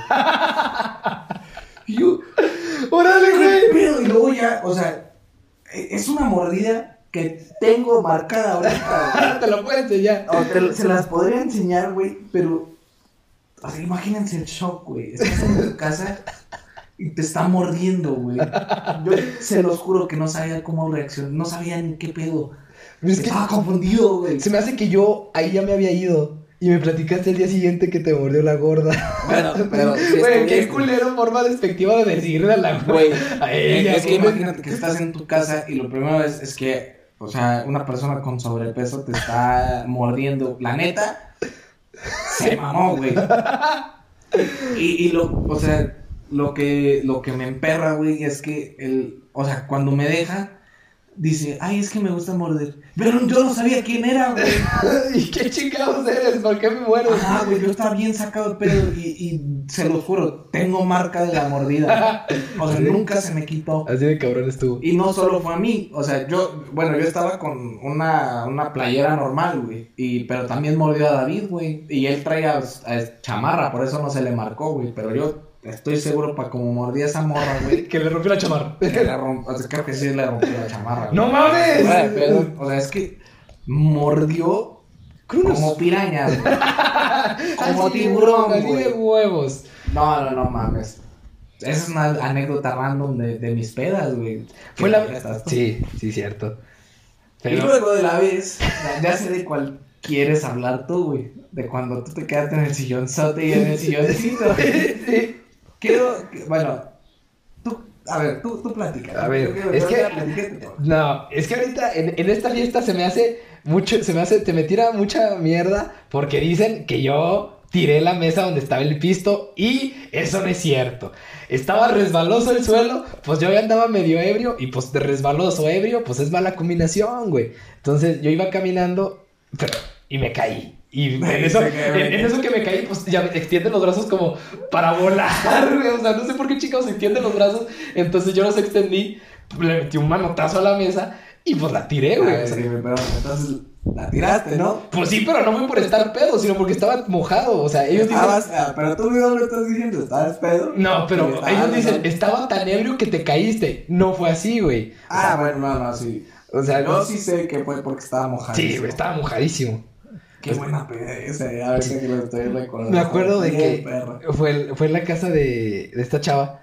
Y yo, ¡Órale, ¿qué pedo? Y luego ya, o sea, e- es una mordida que tengo marcada ahorita. Te lo puedo enseñar. O te- se las podría enseñar, güey, pero. O sea, imagínense el shock, güey. Estás en tu casa y te está mordiendo, güey. Yo se los juro que no sabía cómo reaccionar. No sabía ni qué pedo. Es que Estaba confundido, güey. se me hace que yo ahí ya me había ido. Y me platicaste el día siguiente que te mordió la gorda. Bueno, pero. Güey, qué culero forma despectiva de decirle a la Güey, es que imagínate que estás en tu casa y lo primero es, es que, o sea, una persona con sobrepeso te está mordiendo. La neta, se mamó, güey. Y, y lo, o sea, lo que, lo que me emperra, güey, es que el, o sea, cuando me deja, dice, ay, es que me gusta morder. Pero yo no sabía quién era, güey. ¿Y qué chingados eres? ¿Por qué me muerdes? Ajá, güey, yo estaba bien sacado de pedo y, y se lo juro, tengo marca de la mordida. O sea, nunca se me quitó. Así de cabrón estuvo. Y no solo fue a mí, o sea, yo, bueno, yo estaba con una, una playera normal, güey, y, pero también mordió a David, güey, y él traía eh, chamarra, por eso no se le marcó, güey, pero yo estoy seguro para como mordía esa morra, güey, Que le rompió la chamarra. que le romp- o sea, creo que sí le rompió la chamarra, güey. ¡No mames! De o sea, es que mordió como piraña, güey. como Así de tiburón, huevos, Así de güey. huevos. No, no, no mames. Esa es una anécdota random de, de mis pedas, güey. Fue la... Sí, sí, cierto. Y Pero... luego de la vez, ya- sé de cuál quieres hablar tú, güey. De cuando tú te quedaste en el sillonzote y en el silloncito. Sí. Quiero, bueno, tú, a ver, tú, tú platica. A ver, quiero- es que-. No, es que ahorita en, en esta fiesta se me hace mucho, se me hace, te me tira mucha mierda porque dicen que yo tiré la mesa donde estaba el pisto y eso no es cierto. Estaba resbaloso el suelo, pues yo andaba medio ebrio y pues de resbaloso ebrio, pues es mala combinación, güey. Entonces yo iba caminando pero, y me caí. Y en eso, en, en eso que me caí, pues ya me extienden los brazos como para volar, güey. O sea, no sé por qué chicos se extienden los brazos. Entonces yo los extendí, le metí un manotazo a la mesa y pues la tiré, güey. ver, O sea, pero entonces la tiraste, ¿no? pues sí, pero no fue por estar pedo, sino porque estaba mojado. O sea, ellos dicen. Ah, pero tú no lo estás diciendo, estabas pedo. No, pero ellos dicen, ¿no? estaba tan ebrio que te caíste. No fue así, güey. O Ah, sea, bueno, no, no, sí. O sea, Yo sí sé que fue porque estaba mojado. Sí, güey, estaba mojadísimo. Qué buena peda esa, a ver si lo estoy recordando. Me acuerdo de que fue, fue en la casa de, de esta chava.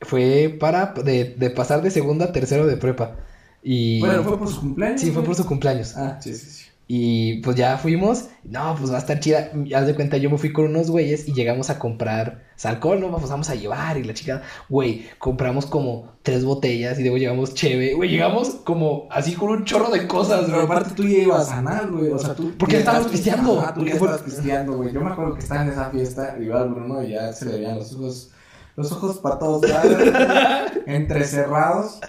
Fue para de, de pasar de segundo a tercero de prepa. Y Bueno, fue por su cumpleaños. sí, fue por su cumpleaños. Ah, sí, sí, sí. Y pues ya fuimos. No, pues va a estar chida. Haz de cuenta, yo me fui con unos güeyes y llegamos a comprar o sea, alcohol, ¿no? Vamos, vamos a llevar y la chica, güey, compramos como tres botellas y luego llegamos cheve. Güey, llegamos como así con un chorro de cosas, Pero güey. aparte tú ibas a sanar, güey. O sea, tú. Porque ya estábamos estabas- pisteando. Ajá, tú ya estabas pisteando, güey. Yo me acuerdo que estaba en esa fiesta, iba Bruno y ya se le veían los ojos. Los ojos para todos lados, entrecerrados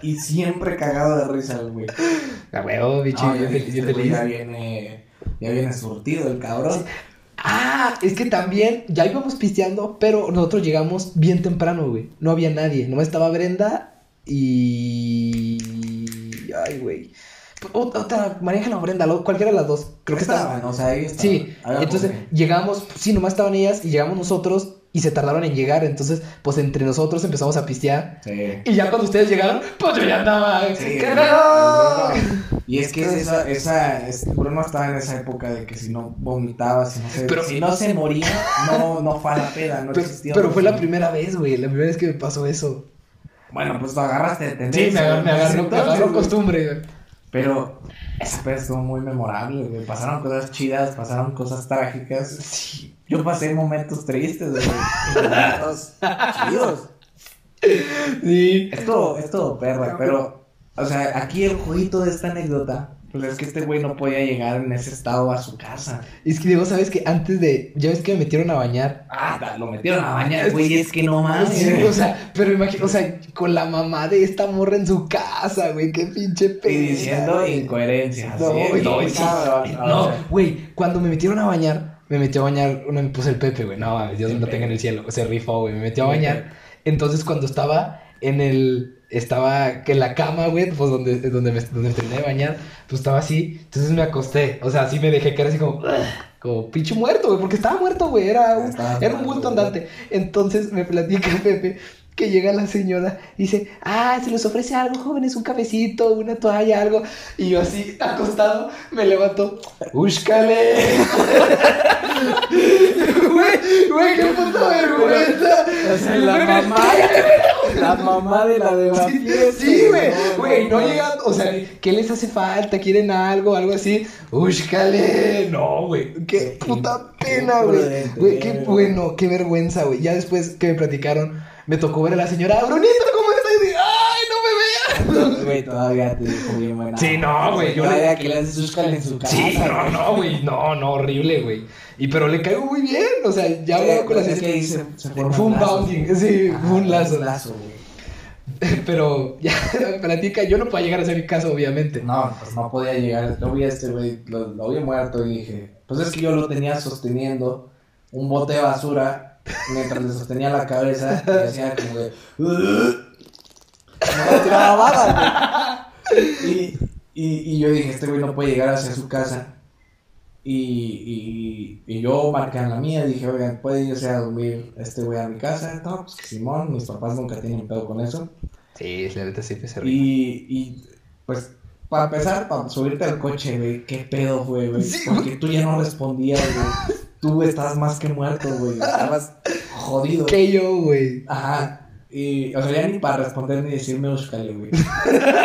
y siempre cagado de risa, güey. A huevo, bicho, ya viene, ya viene surtido el cabrón. Ah, es que también ya íbamos pisteando, pero nosotros llegamos bien temprano, güey. No había nadie. Nomás estaba Brenda y. Ay, güey. Ot- Otra, María o Brenda, cualquiera de las dos. Creo que estaba. estaban, o sea, ahí estaban. Sí, entonces llegamos, sí, nomás estaban ellas y llegamos nosotros y se tardaron en llegar. Entonces, pues entre nosotros empezamos a pistear. Sí. Y ya cuando ustedes llegaron, pues yo ya andaba. Sí, y es que esa, esa, es- Bruno estaba en esa época de que si no vomitaba, si no se, Pero- si no se moría, no, no fue a la peda, no Pero, existía. pero fue la primera vez, güey. La primera vez que me pasó eso. Bueno, pues lo agarraste de. Sí, me agarró, me agarró, me costumbre, güey. Pero esa peda estuvo muy memorable, güey. Pasaron cosas chidas, pasaron cosas trágicas. Sí. Yo pasé momentos tristes, güey. y momentos chidos. Sí. Esto, esto, perra, pero, o sea, aquí el jueguito de esta anécdota, pues es que este güey no podía llegar en ese estado a su casa. Es que digo, ¿sabes que Antes de. Ya ves que me metieron a bañar. Ah, lo metieron a bañar, güey, es que no. Sí, o sea, pero imagino, o sea, con la mamá de esta morra en su casa, güey, qué pinche Y pena. diciendo incoherencias. No, güey, no, güey, cuando me metieron a bañar, me metió a bañar, uno me puso el Pepe, güey, no Dios El lo tenga en el cielo, se rifó, güey, me metió a bañar. Entonces, cuando estaba en el, estaba que la cama, güey, pues donde, donde, me, donde me terminé de bañar, pues estaba así, entonces me acosté, o sea, así me dejé caer así como, como pinche muerto, güey, porque estaba muerto, güey, era un, era un bulto andante. Entonces me platica Pepe que llega la señora y dice, ah, se les ofrece algo, jóvenes, un cafecito, una toalla, algo. Y yo así, acostado, me levanto, ¡úscale! Güey, güey, qué puta vergüenza. O sea, la mamá, la mamá de la de la Sí, sí, güey, no, güey, no no. llegan, o sea, ¿qué les hace falta? ¿Quieren algo? Algo así, ¡úscale! No, güey, qué puta pena, güey, güey, qué güey. bueno, qué vergüenza, güey, ya después que me platicaron, me tocó ver a la señora, Brunito, ¿cómo estás? Y, ¡ay, no me veas! Güey, todavía te dijo bien buena. Sí, no, güey, yo le- que le haces sus en su casa. Sí, no, no, güey, no, no, horrible, güey, y pero le caigo muy bien, o sea, ya Sí, con la pues es señora, que ahí se- un bounding, sí, fue un lazo, un lazo, güey. pero ya, platica, yo no puedo llegar a ser mi caso, obviamente. No, pues no podía llegar. Yo vi a este güey, lo, lo vi muerto y dije, pues es que yo lo tenía sosteniendo un bote de basura mientras le sostenía la cabeza y hacía como de. Le tiraba güey. Y, y, y yo dije, este güey no puede llegar hacia su casa. Y, y, y yo marqué en la mía y dije, oigan, ¿puede irse a dormir este güey a mi casa? No, pues que Simón, mis papás nunca tienen pedo con eso. Sí, la neta sí se ríe. Y, y pues, para empezar, para subirte al coche, güey, qué pedo fue, güey. Sí, Porque tú ya no respondías, güey. Tú estás más que muerto, güey. Estabas jodido. Que yo, güey. Ajá. Y, o sea, ya ni para responder ni decirme Euskale, güey.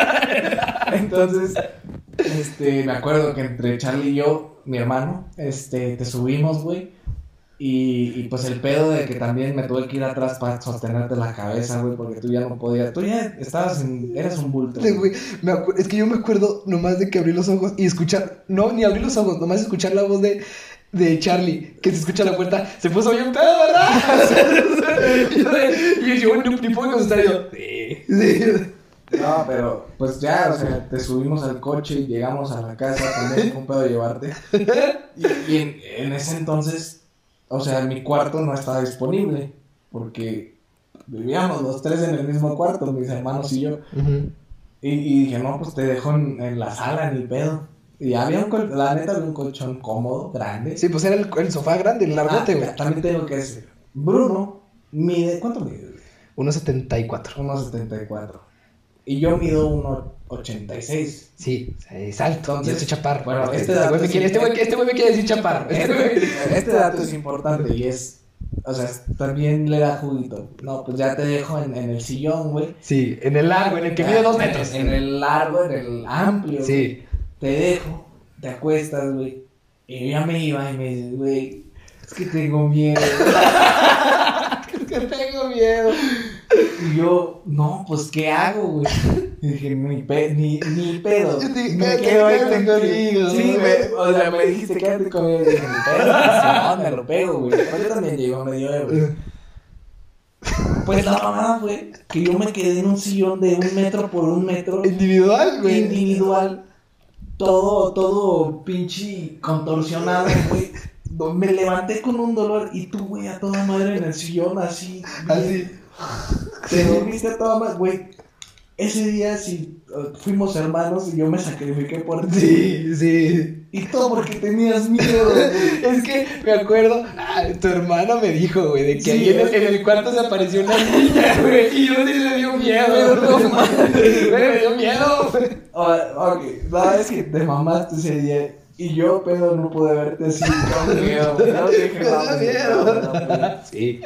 Entonces, este, me acuerdo que entre Charlie y yo, mi hermano, este, te subimos, güey. Y, y pues el pedo de que también me tuve que ir atrás para sostenerte la cabeza, güey, porque tú ya no podías. Tú ya estabas en. Eras un bulto. Sí, güey. me es que yo me acuerdo nomás de que abrí los ojos y escuchar, no, ni abrí los ojos, nomás escuchar la voz de, de Charlie, que se escucha a la puerta, se puso bien pedo, ¿verdad? y yo, ni, ni puedo contestar, yo, sí. No, pero pues ya, o sea, te subimos al coche y llegamos a la casa, también un pedo llevarte. Y, y en, en ese entonces, o sea, mi cuarto no estaba disponible, porque vivíamos los tres en el mismo cuarto, mis hermanos y yo. Y, y dije, no, pues te dejo en, en la sala, ni pedo. Y había un colchón, la neta un colchón cómodo, grande. Sí, pues era el, el sofá grande, el largote, Ah, güey. también tengo que decir, Bruno mide, ¿cuánto mide? 1.74. 1.74. Y yo mido 1.86. Sí, es alto, Entonces, yo soy chaparro. bueno, este, este este güey me es- quiere, este este güey me quiere decir chaparro. Este Este, este dato es importante y es, o sea, también le da juguito. No, pues ya te dejo en, en el sillón, güey. Sí, en el largo, en el que mide dos metros. En el largo, en el amplio. Sí. Te dejo, te acuestas, güey. Y yo ya me iba y me dices, güey, es que tengo miedo. Es que tengo miedo. Y yo, no, pues, ¿qué hago, güey? Y dije, ni, pe ni, ni pedo. Yo dije, me "Quédate quedo ahí conmigo". contigo. Sí, me, o sea, me dijiste, quédate conmigo. Y dije, ni pedo, no, me lo pego, güey. Pero yo también llego medio ebrio. Pues la mamada fue que yo me quedé en un sillón de un metro por un metro Individual, güey. individual, todo, todo pinche contorsionado, güey. Me levanté con un dolor y tú, güey, a toda madre en el sillón, así. Así. Te dormiste a toda madre, güey. Ese día sí uh, fuimos hermanos y yo me sacrifiqué por ti. Sí, sí. Y todo porque tenías miedo. Es que me acuerdo, ah, tu hermana me dijo, güey, de que Sí, ahí en el, es en el cuarto se apareció una niña, güey, y yo sí le dio miedo, no mames, me dio miedo, ok, no, es que te mamaste ese día. Y yo, pero no pude verte así miedo. Yo dije, Me da "Vamos, miedo". no, no, no. Sí.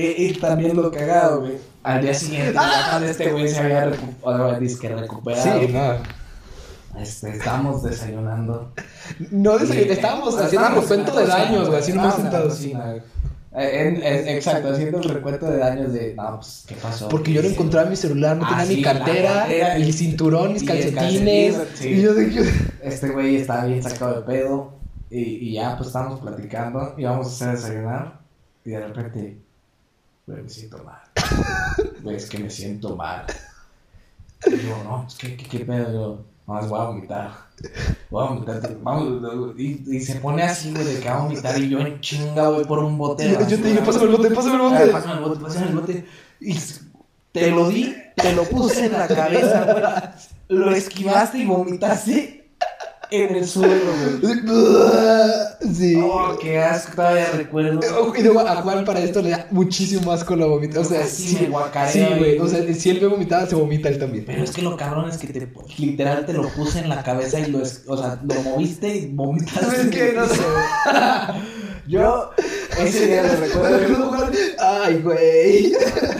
Y también lo cagado, güey. Al día siguiente, cuando este güey se había recuperado, que recuperado. Sí, no. Este, estábamos desayunando. No, Y- desayun- estábamos haciendo recuento de daños, güey, así nomás sentados. Eh, en- exacto, haciendo el recuento de daños de, no, pues, ¿qué pasó? Porque yo no encontraba mi celular, no Ah, tenía mi cartera, el cinturón, mis calcetines. Y yo dije, Este güey estaba bien sacado de pedo. Y, y ya, pues estábamos platicando. Íbamos a hacer desayunar. Y de repente, güey, me siento mal. Güey, es que me siento mal. Y yo, no, es que, ¿qué, pedo? Yo, no, es voy a vomitar. Voy a vomitar. Vamos, y, y se pone así, güey, de que va a vomitar. Y yo en chinga, güey, por un bote. yo, yo te basura. pásame el bote, pásame el Ah, bote. Pásame el bote, pásame el bote. Y te lo di, te lo puse en la cabeza, güey. Lo esquivaste y vomitaste en el suelo, güey. Sí. Oh, qué asco, todavía recuerdo. Y luego a Juan para esto le da muchísimo asco la vomita. O sea, Sí, sí, guacarea, sí, güey. O sea, si él ve vomitada, se vomita él también. Pero es que lo cabrón es que te, literal te lo puse en la cabeza y lo, es- o sea, lo moviste y vomitaste. Es que no sé. Yo ese día lo recuerdo. Ay, güey.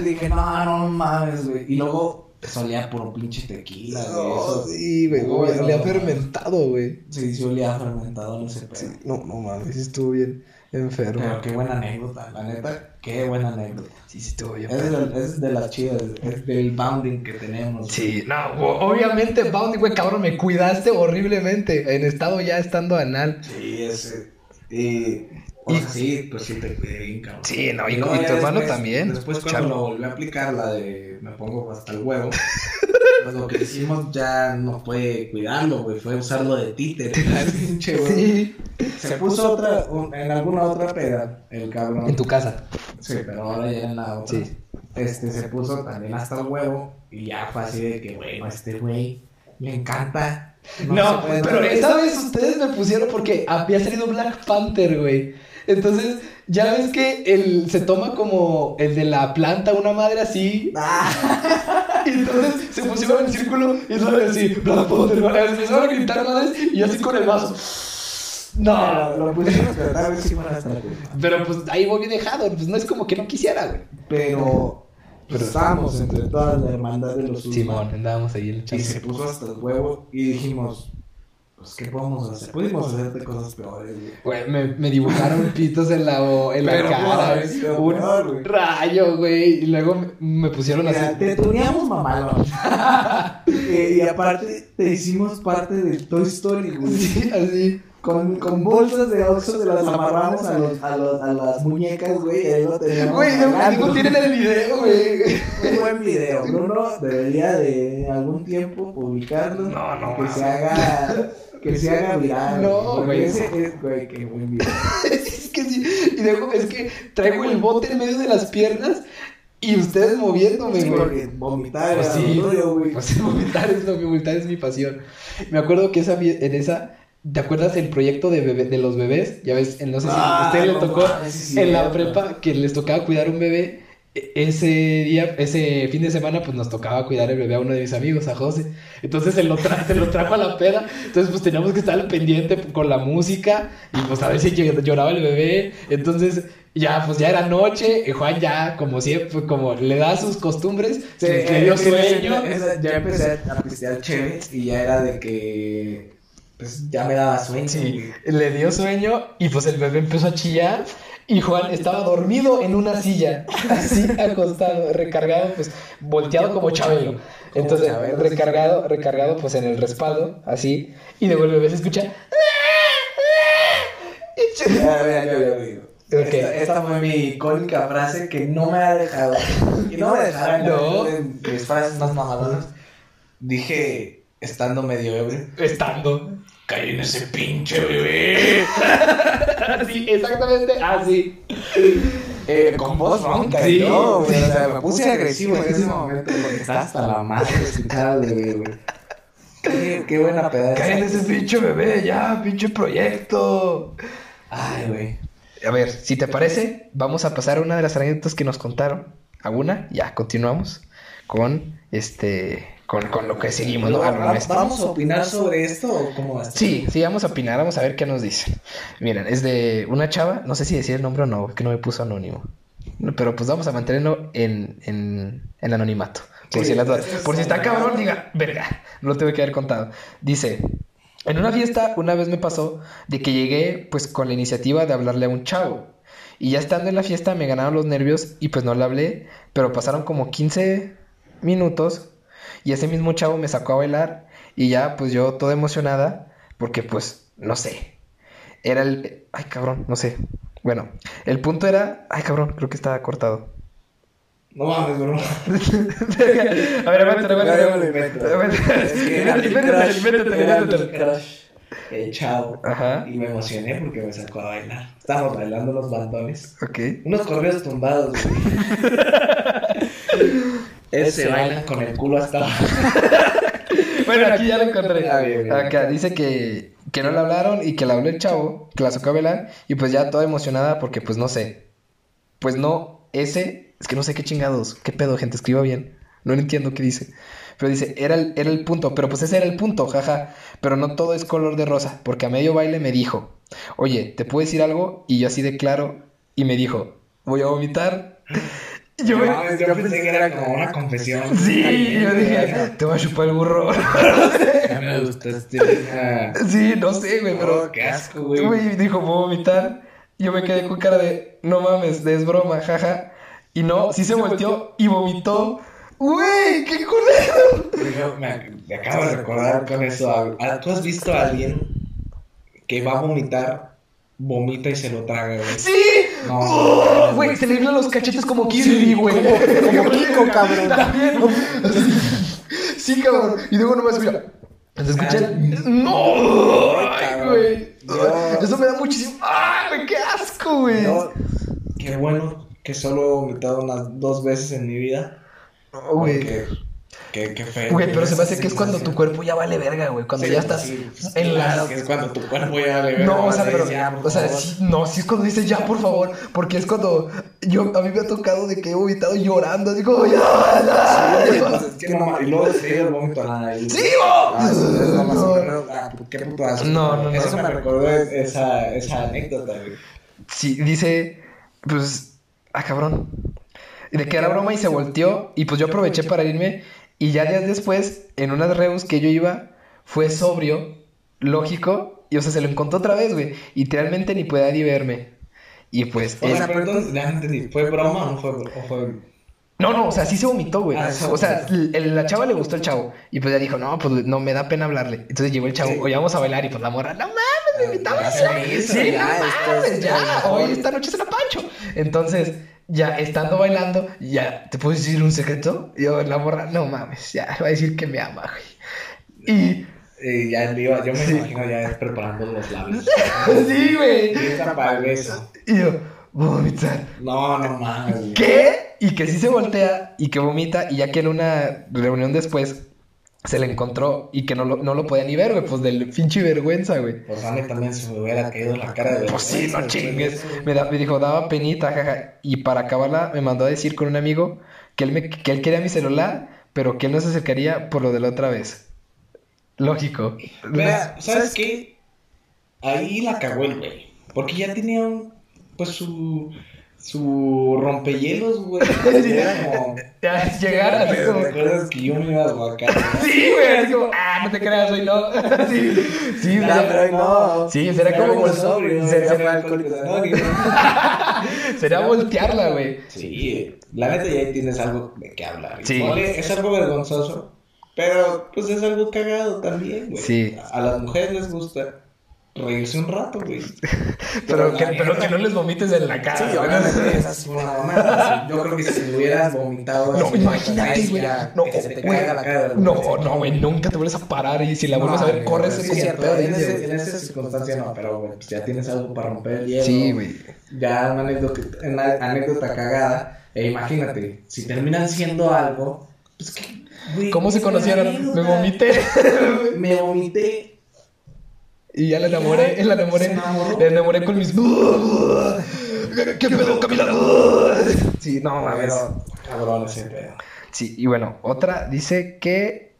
Dije, no, no mames, güey. Y luego solía por un pinche tequila, güey. No, Eso. sí, güey. Ha no. fermentado, güey. Sí, sí olía fermentado, no sé, pero. No, no mames, sí estuvo bien enfermo. Pero qué buena anécdota, la neta, qué buena anécdota. Sí, sí estuvo bien. Es de, es de las chidas, es del bounding que tenemos. Sí, no, obviamente, Bounty, güey, cabrón, me cuidaste horriblemente. En estado ya estando anal. Sí, ese. Y. Sí, pues sí te cuidé bien, cabrón. Sí, no, y- luego y tu hermano después- también, Después cuando Charlo. lo volví a aplicar, la de me pongo hasta el huevo, pues lo que hicimos ya no fue cuidarlo, güey, fue usarlo de títere. Pinche, güey. Sí. Se puso otra, un- en alguna otra peda, el cabrón. En tu casa. Sí, pero ahora ya en la otra. Sí. Este se puso también hasta el huevo y ya fue así de que, bueno, este güey le encanta. No, puede pero esa vez ustedes me pusieron porque había salido Black Panther, güey. Entonces, ya ves que el, se toma como el de la planta, una madre así. Ah, Y entonces se pusieron en el círculo y Panther, güey. Empezaron a gritar madres y yo así con el vaso. No, lo van a estar aquí. pero pues ahí voy bien dejado. Pues no es como que no quisiera, güey. Pero, pero estábamos entre todas la hermandad de los Simón, andábamos ahí en el Y chat. se puso hasta el huevo y dijimos, pues, ¿qué podemos hacer? Pudimos hacerte cosas peores, güey. Güey, me, me dibujaron pitos en la, en la Pero cara, güey. un peor, güey. rayo, güey. Y luego me, me pusieron Mira, así. te tuneamos mamalón. y, y aparte te hicimos parte de Toy Story, güey. Sí, así. Con, con bolsas de Oxxo se las amarramos a, los, a, los, a las muñecas, güey, ahí lo teníamos. Güey, no tienen el video, güey. Un buen video. Bruno debería de algún tiempo publicarlo. No, no, Que se haga, que se haga viral. No, güey. Ese es, güey, qué buen video. Es que sí. Y luego es que traigo el bote en medio de las piernas y ustedes moviéndome, Sí, güey. vomitar Pues sí, güey. pues vomitar es lo que vomitar es mi pasión. Me acuerdo que esa en esa ¿Te acuerdas el proyecto de, bebé- de los bebés? Ya ves, no sé si a Ah, ustedes no le tocó en la prepa que les tocaba cuidar un bebé. Ese día, ese fin de semana, pues nos tocaba cuidar el bebé a uno de mis amigos, a José. Entonces se lo, tra- se lo trajo a la peda. Entonces, pues teníamos que estar al pendiente con la música y pues a ver si ll- lloraba el bebé. Entonces, ya, pues ya era noche. Y Juan ya, como siempre, pues, como le da sus costumbres, se le dio sueño. esa- esa- ya empecé a pistear chévere y ya era de que. Pues ya me daba sueño. Sí, le dio sueño y pues el bebé empezó a chillar y Juan estaba dormido en una silla, así acostado, recargado, pues volteado como Chabelo. Entonces, recargado, recargado pues en el respaldo, así, y luego el bebé se escucha. Ya, ya, ya, ya, ya. Ok. Esta, esta fue mi icónica frase que no me ha dejado. Y no me dejará No. en mis frases más mamadonas. Dije, estando medio ebrio. Estando. Caí en ese pinche bebé. así, exactamente así. Eh, con voz ronca Sí. y todo, güey. O sea, me puse agresivo en ese momento porque estaba hasta la madre de escuchar bebé, güey. Qué, qué buena pedazo. Cállate ese pinche bebé, ya, pinche proyecto. Ay, güey. A ver, si te parece, vamos a pasar a una de las anécdotas que nos contaron. A una, ya, continuamos con este, con, con lo que seguimos, ¿no? A lo ¿Va- nuestro. ¿Vamos a opinar sobre esto o cómo va a estar? Sí, sí, vamos a opinar, vamos a ver qué nos dicen. Miren, es de una chava, no sé si decir el nombre o no, que no me puso anónimo. Pero pues vamos a mantenerlo en, en, en anonimato. Por, Sí, si, las es por si está cabrón, diga, verga, no lo tengo que haber contado. Dice, en una fiesta una vez me pasó de que llegué pues con la iniciativa de hablarle a un chavo. Y ya estando en la fiesta me ganaron los nervios y pues no le hablé, pero pasaron como 15 minutos y ese mismo chavo me sacó a bailar y ya pues yo toda emocionada porque pues no sé. Era el... Ay cabrón, no sé. Bueno, el punto era... Ay cabrón, creo que estaba cortado. No mames, bro. a ver, invéntatelo. crush, El chavo. Ajá. Y me emocioné porque me sacó a bailar. Estábamos bailando unos bandones. Ok. Unos corridos tumbados, güey. Ese baila con el culo hasta. Bueno, aquí ya lo encontré. Ah, bien, bien. Acá dice que, que no le hablaron y que le habló el chavo, que la sacó a bailar y pues ya toda emocionada porque pues no sé. Pues no, ese, es que no sé qué chingados, qué pedo, gente, escriba bien. No entiendo qué dice. Pero dice, era el, era el punto, pero pues ese era el punto, jaja. Pero no todo es color de rosa, porque a medio baile me dijo, oye, ¿te puedo decir algo? Y yo así de claro, y me dijo, voy a vomitar. Yo No yo pensé que era como una confesión. Sí, yo dije, te voy a chupar el burro. Ya me gustaste. Ah, Sí, no sé, güey, pero. Oh, qué asco, güey. Güey, dijo, voy a vomitar. Yo me quedé con cara de, no mames, es broma, jaja. Y no, sí se volteó y vomitó. Güey, qué culero. Yo me, me acabo de recordar con eso. ¿Tú has visto a alguien que va a vomitar, vomita y se lo traga, güey? Sí. No. Oh, Güey, se le inflan los cachetes como Kirby, güey. como Kiko, cabrón. También. Sí, cabrón. Y luego nomás escucha. ¿Se escucha? No. Ay, güey. Eso me da muchísimo. Ay, qué asco, güey. Yo, qué bueno que solo he vomitado unas dos veces en mi vida. No, güey. Porque, qué, qué feo. Güey, pero se me hace que es cuando tu cuerpo ya vale verga, güey. Cuando Sí, ya estás sí, en la. es cuando tu cuerpo ya le No, o sea, pero. ya, O sea, sí, no, sí es cuando dices ya, por favor. Porque es cuando. Yo, a mí me ha tocado de que he vomitado llorando. Digo, ya, ya. Sí, pues, es que no y luego el vómito a la. ¡Sí! Ah, más No. horrendo. Qué puto asco. No, no, no. Eso me recordó esa, esa anécdota, güey. Sí, dice. Pues. Ah, cabrón. De que era broma y se volteó. Y pues yo aproveché para irme. Y ya días después, en unas reus que yo iba, fue sobrio, lógico. Y o sea, se lo encontró otra vez, güey. Y literalmente ni podía ni verme. Y pues. O sea, pero entonces, ya no entendí, ¿fue broma o no fue, o fue No, no, o sea, sí se vomitó, güey. Ah, o sea, la chava le gustó el chavo. Y pues ya dijo, no, pues no me da pena hablarle. Entonces llegó el chavo, oye, vamos a bailar. Y pues la morra, no mames, me invitaba a Ya se bailar. Sí, ya, no mames, es- ya. Hoy esta noche se la pancho. Entonces, ya estando bailando, ya, ¿te puedo decir un secreto? Y yo, la morra, no mames, ya, va a decir que me ama, güey. Y, ya le iba, yo me imagino ya preparando los labios. sí, güey. Lista para el beso. Y yo, vomitar. No, no mames. ¿Qué? Y que sí se voltea y que vomita y ya que en una reunión después se le encontró y que no lo, no lo podía ni ver, güey, pues del pinche vergüenza, güey. Pues a mí también se me hubiera caído la cara de Pues sí, no chingues. Me, da- me dijo, daba penita, jaja. Y para acabarla me mandó a decir con un amigo que él, me, que él quería mi celular, pero que él no se acercaría por lo de la otra vez. Lógico. Mira, ¿sabes qué? Ahí la cagó el güey. Porque ya tenía un, pues su, su rompehielos, güey. Era como... Ya llegar así ¿Te como... acuerdas que yo me iba a Guacamole? Sí, güey, así como, ah, no te creas, hoy no. Sí, sí, sería- pero hoy no. Sí, será Ya como sobrio, sería- ya fui a Alcohólicos Anónimos. Sería voltearla, güey. Sí, la neta ya ahí tienes algo de qué hablar. Sí. Es algo vergonzoso, pero pues es algo cagado también, güey. Sí. A las mujeres les gusta, reírse un rato, güey. Pero, que, pero que no les vomites en la cara. Sí, obviamente es así una mamada. Yo creo que si hubieras vomitado No, así, imagínate, güey. ya, No, que se te güey. caiga la cara. No, no, güey, nunca te vuelves a parar y si la vuelves a ver, corres Sí, es cierto, en, güey. ese- en esa circunstancia no, pero güey, pues ya tienes algo para romper el hielo. Sí, güey. Ya una anécdota, una anécdota cagada. E imagínate, si terminan siendo algo, pues que, güey, ¿Cómo se es conocieron? Me vomité. Me vomité. Y ya la enamoré, la enamoré, la enamoré con mis... ¿Qué pedo, Camila? Sí, no, mames. Pero, cabrón ese pedo. Sí, y bueno, otra dice que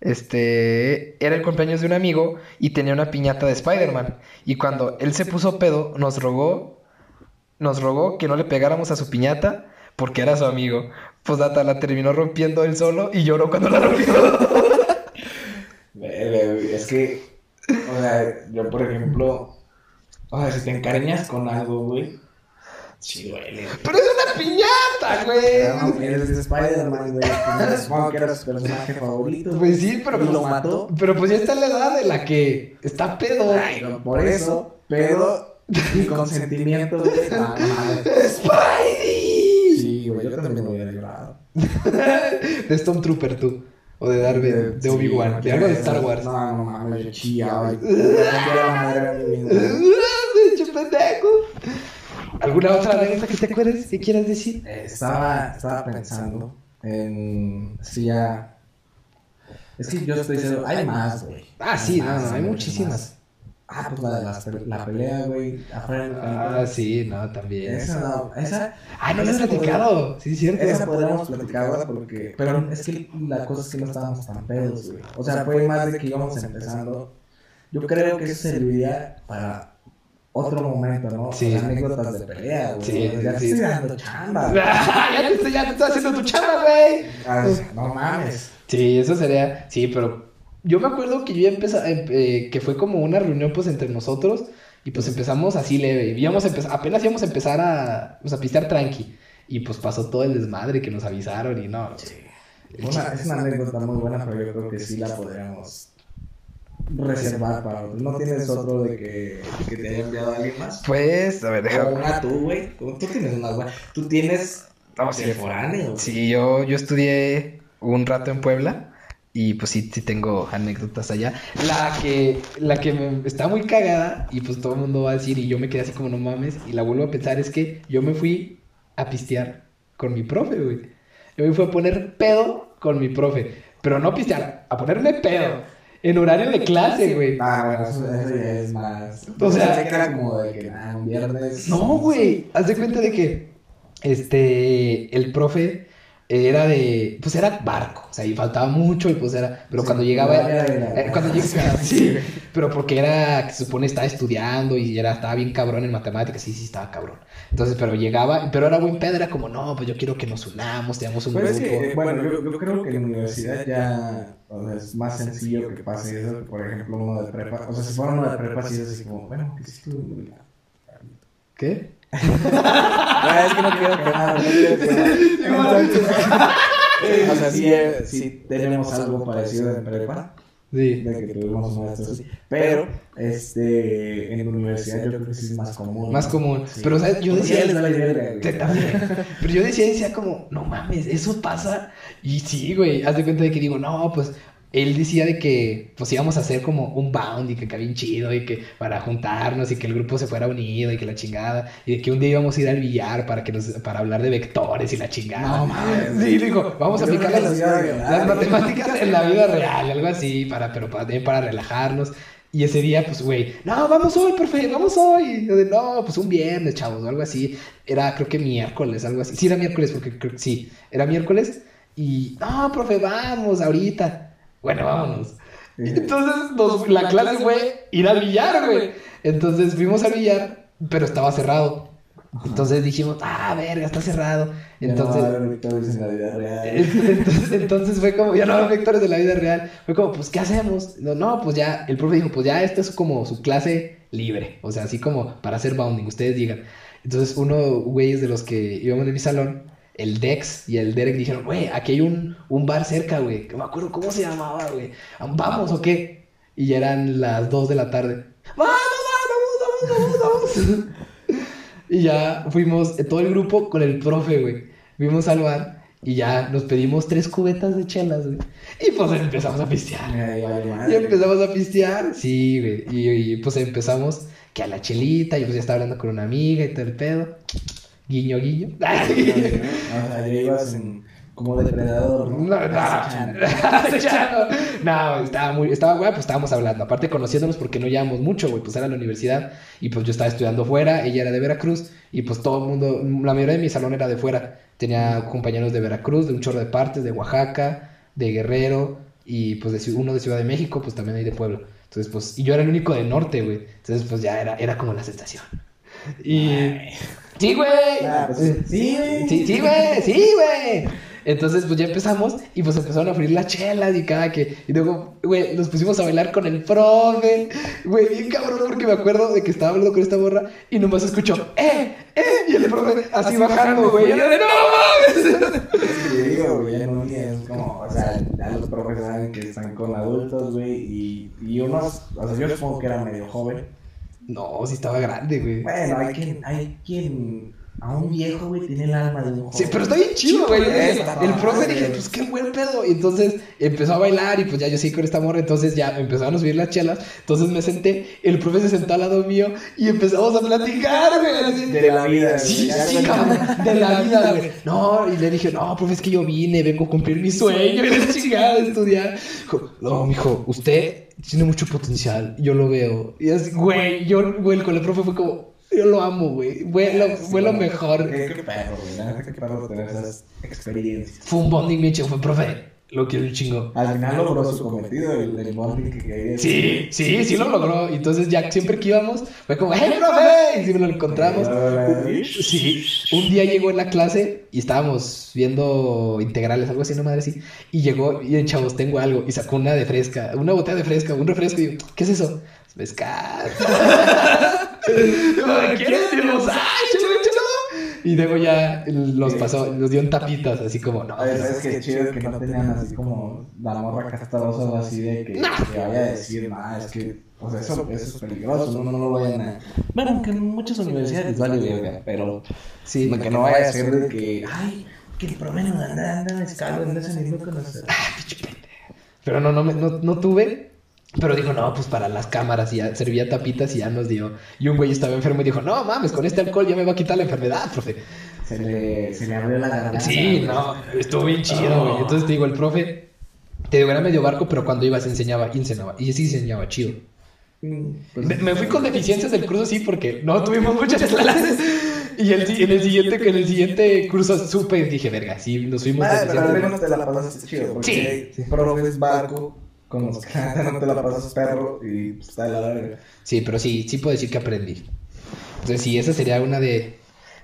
este era el cumpleaños de un amigo y tenía una piñata de Spider-Man. Y cuando él se puso pedo, nos rogó, nos rogó que no le pegáramos a su piñata porque era su amigo. Pues data la terminó rompiendo él solo y lloró cuando la rompió. Es que, o sea, yo por ejemplo, o sea, si te encariñas con algo, güey, sí duele. güey. Pero es una piñata, güey. Eres de Spider-Man, güey. pues, Supongo que era su personaje favorito. Pues sí, pero pues- lo mató. Pero pues ya está en la edad de la que está pedo. Ay, no, por eso, pero y consentimiento, güey. No, no. ¡Spidey! Sí, güey, yo también lo hubiera llorado. De Stormtrooper tú. O de Darth Vader, de Obi-Wan, de algo de Star Wars. No, no mames, yo chillaba. pendejo. ¿Alguna otra anécdota que te acuerdes que quieras decir? Eh, Estaba, estaba pensando en si ya. Es que yo estoy seguro. Hay más, güey. Ah, sí, no, no, hay muchísimas. Ah, pues la de las la pelea, güey. Ah, sí, no, también. Esa no, esa. Ah, no lo has platicado. Sí, es cierto. Esa podríamos platicarla porque. Pero es que la cosa es que no estábamos tan pedos, güey. O sea, fue más de que íbamos empezando. Yo creo que eso serviría para otro momento, ¿no? Sí. Sea, anécdotas de pelea, güey. Sí, ya te sí. estoy dando chamba. ya, te estoy, ya te estoy haciendo tu chamba, güey. Ah, no mames. Sí, eso sería. Sí, pero yo me acuerdo que yo ya empecé, eh, que fue como una reunión pues entre nosotros y pues empezamos así leve. Y íbamos a empezar, apenas íbamos a empezar a, pues, a pistear tranqui. Y pues pasó todo el desmadre que nos avisaron y no. Una- es una anécdota muy buena, pero yo creo que sí la podríamos reservar para otro. ¿No tienes otro de que, que te haya enviado alguien más? Pues, a ver, déjame. una tú, güey. Tú tienes una buena. Tú tienes. No, sí. Sí, yo, yo estudié un rato en Puebla y pues sí, sí tengo anécdotas allá. La que, la que me está muy cagada y pues todo el mundo va a decir y yo me quedé así como no mames y la vuelvo a pensar es que yo me fui a pistear con mi profe, güey. Yo me fui a poner pedo con mi profe, pero no pistear, a ponerme pedo en horario de clase, güey. Ah, bueno, eso, eso ya es más. O sea- que era como de que ah, un viernes. No, güey. Haz de cuenta de que este el profe era de pues era barco, o sea, y faltaba mucho y pues era, pero Sí, cuando llegaba era de la- eh, cuando llegaba sí, pero porque era que se supone estaba estudiando y era estaba bien cabrón en matemáticas, sí, sí estaba cabrón. Entonces, pero llegaba, pero era buen pedo, era como, "No, pues yo quiero que nos unamos, tengamos un Pero es grupo." que, eh, bueno, yo, yo creo que en la universidad ya o sea, es más sencillo que pase eso. Por ejemplo, uno de prepa. O sea, si fuera uno de prepa, sí es así como, bueno, sí estuve muy bien. ¿Qué? Ah, es que no quiero quemar, no quiero quemar. Entonces, o sea, sí, sí tenemos algo parecido en prepa, Sí. de que tuvimos maestros así. Pero, este, en la universidad yo creo que sí es más común. Más ¿no? común. Sí. Pero, ¿sabes? Yo Porque decía- verga, güey. Te- también. Pero yo decía, decía como, no mames, eso pasa. Y sí, güey, haz de cuenta de que digo, no, pues él decía de que pues íbamos a hacer como un bound y que acá bien chido y que para juntarnos y que el grupo se fuera unido y que la chingada y de que un día íbamos a ir al billar para que nos para hablar de vectores y la chingada. No mames. Sí, dijo, vamos a aplicar que las, las matemáticas en la vida real, algo así, para, pero para, también para relajarnos. Y ese día, pues, güey, no, vamos hoy, profe, vamos hoy. Yo de, no, pues un viernes, chavos, o algo así. Era, creo que miércoles, algo así. Sí, era miércoles, porque creo que sí, era miércoles. Y, no, profe, vamos, ahorita. Bueno, vámonos. Entonces, nos- la clase fue ir al billar, güey. Entonces fuimos al billar, pero estaba cerrado. Entonces dijimos, ah, verga, está cerrado. Entonces, Ya no va a haber victorias en la vida real. entonces, entonces fue como, ya no hay vectores de la vida real. Fue como, pues, ¿qué hacemos? No, no, pues ya, el profe dijo, pues ya, esta es como su clase libre. O sea, así como para hacer bounding, ustedes digan. Entonces, uno, güeyes de los que íbamos en mi salón, el Dex y el Derek dijeron, güey, aquí hay un, un bar cerca, güey. Que me acuerdo cómo se llamaba, güey. ¿Vamos o qué? Y ya eran las 2 de la tarde. ¡Vamos! vamos, vamos, vamos. y ya fuimos, eh, todo el grupo con el profe, güey. Fuimos al bar y ya nos pedimos tres cubetas de chelas, güey. Y pues empezamos a pistear. Ay, Y empezamos a pistear, sí, güey. Y, y, pues empezamos que a la chelita, y pues ya estaba hablando con una amiga y todo el pedo. Guiño, guiño. Ya ibas en- como depredador, ¿no? No, no, estaba muy, estaba güey, pues estábamos hablando. Aparte conociéndonos porque no llevamos mucho, güey, pues era la universidad y pues yo estaba estudiando fuera, ella era de Veracruz y pues todo el mundo, la mayoría de mi salón era de fuera. Tenía compañeros de Veracruz, de un chorro de partes, de Oaxaca, de Guerrero y pues de, uno de Ciudad de México, pues también hay de Puebla. Entonces, pues, y yo era el único del norte, güey. Entonces, pues ya era, era como la sensación. Y... Sí, güey. Pues, sí, güey. Sí, sí, güey, sí, güey. Entonces, pues ya empezamos y pues empezaron a fluir las chelas y cada que. Y luego, güey, nos pusimos a bailar con el profe. Güey, bien cabrón, porque me acuerdo de que estaba hablando con esta borra y nomás escucho, ¡eh! ¡eh! Y el profe así, bajando, güey. Y yo de, ¡no mames! Te digo, güey, en un día es como, o sea, ya los profes saben que están con adultos, güey, y, y unos, o sea, yo supongo que era medio joven. No, sí estaba grande, güey. Bueno, hay quien, hay quien, a un viejo, güey, tiene el alma de un joven. Sí, pero está bien chido, güey. Está El profe dije, pues qué buen pedo. Y entonces empezó a bailar y pues ya yo sí con esta morra. Entonces ya empezaron a subir las chelas. Entonces me senté, el profe se sentó al lado mío y empezamos a platicar, güey. De la vida, Sí, sí, cabrón, de la vida, güey. No, y le dije, no, profe, es que yo vine, vengo a cumplir mi sueño, la chingada de estudiar. Dijo, no, mijo, usted tiene mucho potencial, yo lo veo. Y así, güey, yo, güey, con el profe fue como, yo lo amo, güey, fue lo, fue lo mejor. Qué, qué perro, güey, qué perro tener esas experiencias. Fue un bonding bien chido, fue profe, lo quiero un chingo. Al final logró su cometido, el, el bonding que quería. Sí, sí, sí lo logró. Entonces ya siempre que íbamos, fue como, ¡hey, profe! Y siempre lo encontramos. Sí, un día llegó en la clase y estábamos viendo integrales, algo así, no madre así. Y llegó, y chavos, tengo algo. Y sacó una de fresca, una botella de fresca, un refresco. Y digo, ¿qué es eso? Mezcal. ¿Quieres? Y dijimos, ¡ay, échalo, échalo! Y luego ya los pasó, los dio en tapitas, así como, no. Ver, ¿sabes qué chido que no tenían así como la morra castrosa o así de que, que vaya a decir, nada, es que, pues eso, eso es peligroso, no, no lo vayan a... Bueno, aunque en muchas universidades vale verga, pero Sí, que no vaya a ser de que, ay, que el andar, anda anda no, no, me- no, no tuve. Pero dijo, no, pues para las cámaras, y ya servía tapitas y ya nos dio. Y un güey estaba enfermo y dijo, no mames, con este alcohol ya me va a quitar la enfermedad, profe. Se le, se le abrió la garganta. Sí, no, estuvo bien chido, güey. Entonces te digo, el profe, te digo, era medio barco, pero cuando iba se enseñaba, y enseñaba, y sí enseñaba chido. Mm, pues, Me, me fui con deficiencias del curso, sí, porque no tuvimos muchas clases. Y el, en el siguiente, en el siguiente curso supe dije, verga, sí, nos fuimos Ah, pero al menos te la pasaste chido, porque Sí. profes barco con los que no te la pasas perro y pues está de la verga. Sí, pero sí, sí puedo decir que aprendí. Entonces sí, esa sería una de,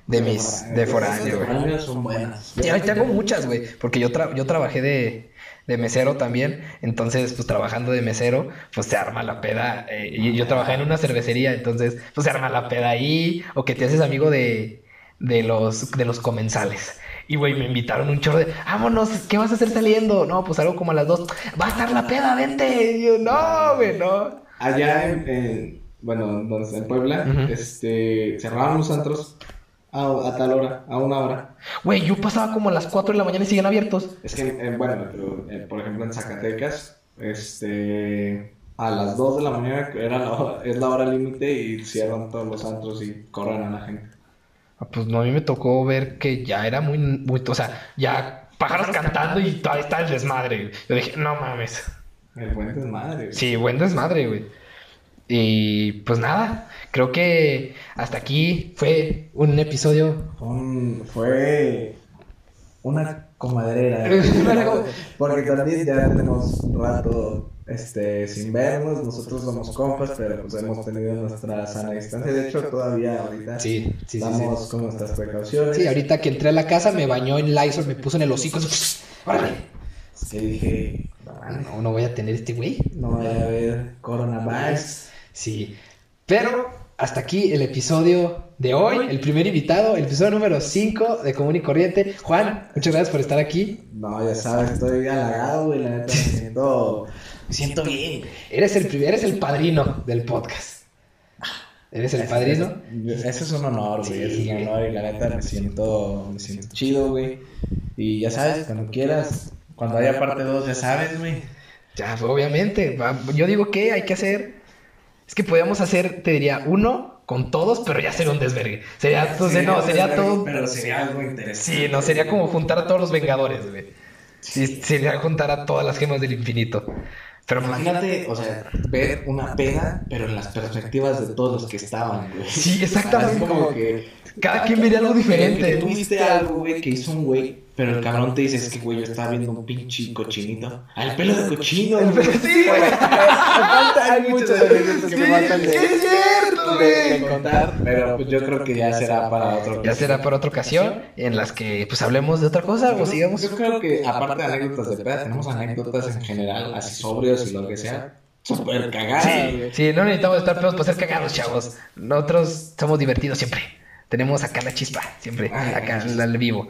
de mis, de foráneo, güey. son buenas. Sí, ahí tengo muchas, güey, porque yo, tra- yo trabajé de, de mesero también, entonces, pues, trabajando de mesero, pues, se arma la peda, eh, y yo trabajé en una cervecería, entonces, pues, se arma la peda ahí, o que te haces amigo de, de los, de los comensales. Y, güey, me invitaron un chorro de, vámonos, ¿qué vas a hacer saliendo? No, pues, algo como a las dos, va a estar la peda, vente. Y yo, no, güey, no. Allá en, en- bueno, en Puebla, Ujú. este, cerraban los antros a, a tal hora, a una hora. Güey, yo pasaba como a las 4 de la mañana y siguen abiertos. Es que, eh, bueno, pero, eh, por ejemplo, en Zacatecas, este, a las 2 de la mañana era la hora- es la hora límite y cierran todos los antros y corren a la gente. Pues no, a mí me tocó ver que ya era muy, muy, o sea, ya pájaros cantando y todavía está el desmadre. güey. Yo dije, no mames. El buen desmadre. güey. Sí, buen desmadre, güey. Y pues nada, creo que hasta aquí fue un episodio. Un- fue una comadrera. Porque también ya tenemos un rato este, sin vernos. Nosotros somos compas, pero pues hemos tenido nuestra sana distancia. De hecho, todavía ahorita Sí, sí, sí, damos sí. con nuestras precauciones. Sí, ahorita que entré a la casa me bañó en Lysol, me puso en el hocico. ¡Órale! Sí, dije, no, No, voy a tener este güey. no vaya a haber coronavirus. Sí. Pero hasta aquí el episodio de hoy, el primer invitado, el episodio número 5 de Común y Corriente. Juan, muchas gracias por estar aquí. No, ya sabes, estoy halagado, güey. La neta me siento, me siento bien. Eres el eres el padrino del podcast. ¿Eres el padrino? Ese es un honor, güey. Sí, es un honor y la neta me siento, me siento chido, güey. Y ya sabes, cuando quieras, cuando haya parte 2, ya sabes, güey. Ya, obviamente. Yo digo que hay que hacer. Es que podríamos hacer, te diría, uno con todos, pero ya sería un desvergue. Sería, entonces, no, sería todo. Pero sería algo interesante. Sí, no, sería como juntar a todos los Vengadores, güey. Sí, sería juntar a todas las gemas del infinito. Pero pues, Imagínate, o sea, ver una peda, pero en las perspectivas de todos los que estaban, güey. Sí, exactamente. Como que cada quien vería algo diferente. Tú viste algo, güey, que hizo un güey, pero el cabrón te dice, es que, güey, yo estaba viendo un pinche cochinito. Al pelo de cochino, güey. Sí, güey. Hay muchas anécdotas que me faltan de, sí, es cierto, güey. contar. Pero pues yo creo que ya será para otro. Ya será para otra ocasión en las que pues hablemos de otra cosa o sigamos. Yo creo que aparte de anécdotas de peda, tenemos anécdotas en general, así sobrios y lo que sea. Súper cagadas, güey. Sí, no necesitamos estar pedos para ser cagados, chavos. Nosotros somos divertidos siempre. Tenemos acá la chispa, siempre, acá al vivo.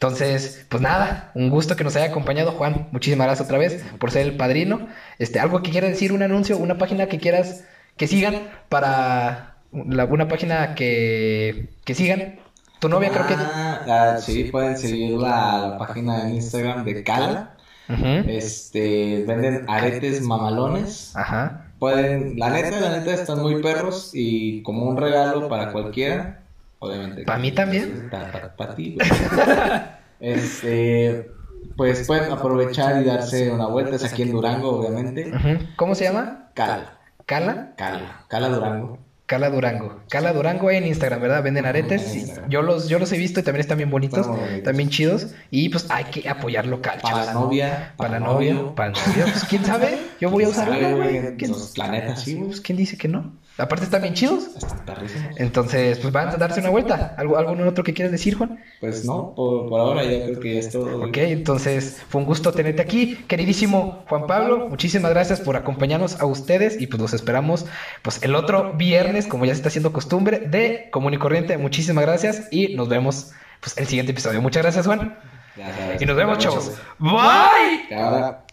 Entonces, pues nada, un gusto que nos haya acompañado, Juan. Muchísimas gracias otra vez por ser el padrino. Este, algo que quieras decir, un anuncio, una página que quieras que sigan para la- una página que, que sigan. Tu novia creo que... Ah, ah, sí, pueden seguir la, la página en Instagram de Cala. Ujú. Este, venden aretes mamalones. Ajá. Pueden, la neta, la neta están muy perros y como un regalo para cualquiera, obviamente. ¿Pa' mí también? Para ti, güey. Este, pues pueden aprovechar y darse una vuelta. Es aquí en Durango, obviamente. ¿Cómo se llama? Cala, Cala. Cala, Cala Durango. Cala Durango. Cala Durango en Instagram, ¿verdad? Venden aretes. Instagram. Yo los, yo los he visto y también están bien bonitos, también chidos. Y pues hay que apoyar local, Para la novia, Para la novia, para el novio. Pues quién sabe, yo voy a usar Los planetas, sí, pues, ¿quién dice que no? Aparte están bien chidos. Están perrísimos. Entonces, pues van a darse una vuelta. ¿Algo, ¿Algún otro que quieras decir, Juan? Pues no, por, por ahora yo creo que ya es todo. Ok, entonces fue un gusto tenerte aquí, queridísimo Juan Pablo. Muchísimas gracias por acompañarnos a ustedes y pues los esperamos pues el otro viernes, como ya se está haciendo costumbre, de Común y Corriente. Muchísimas gracias y nos vemos pues el siguiente episodio. Muchas gracias, Juan. Ya. Y nos vemos, chavos. Bye. Ahora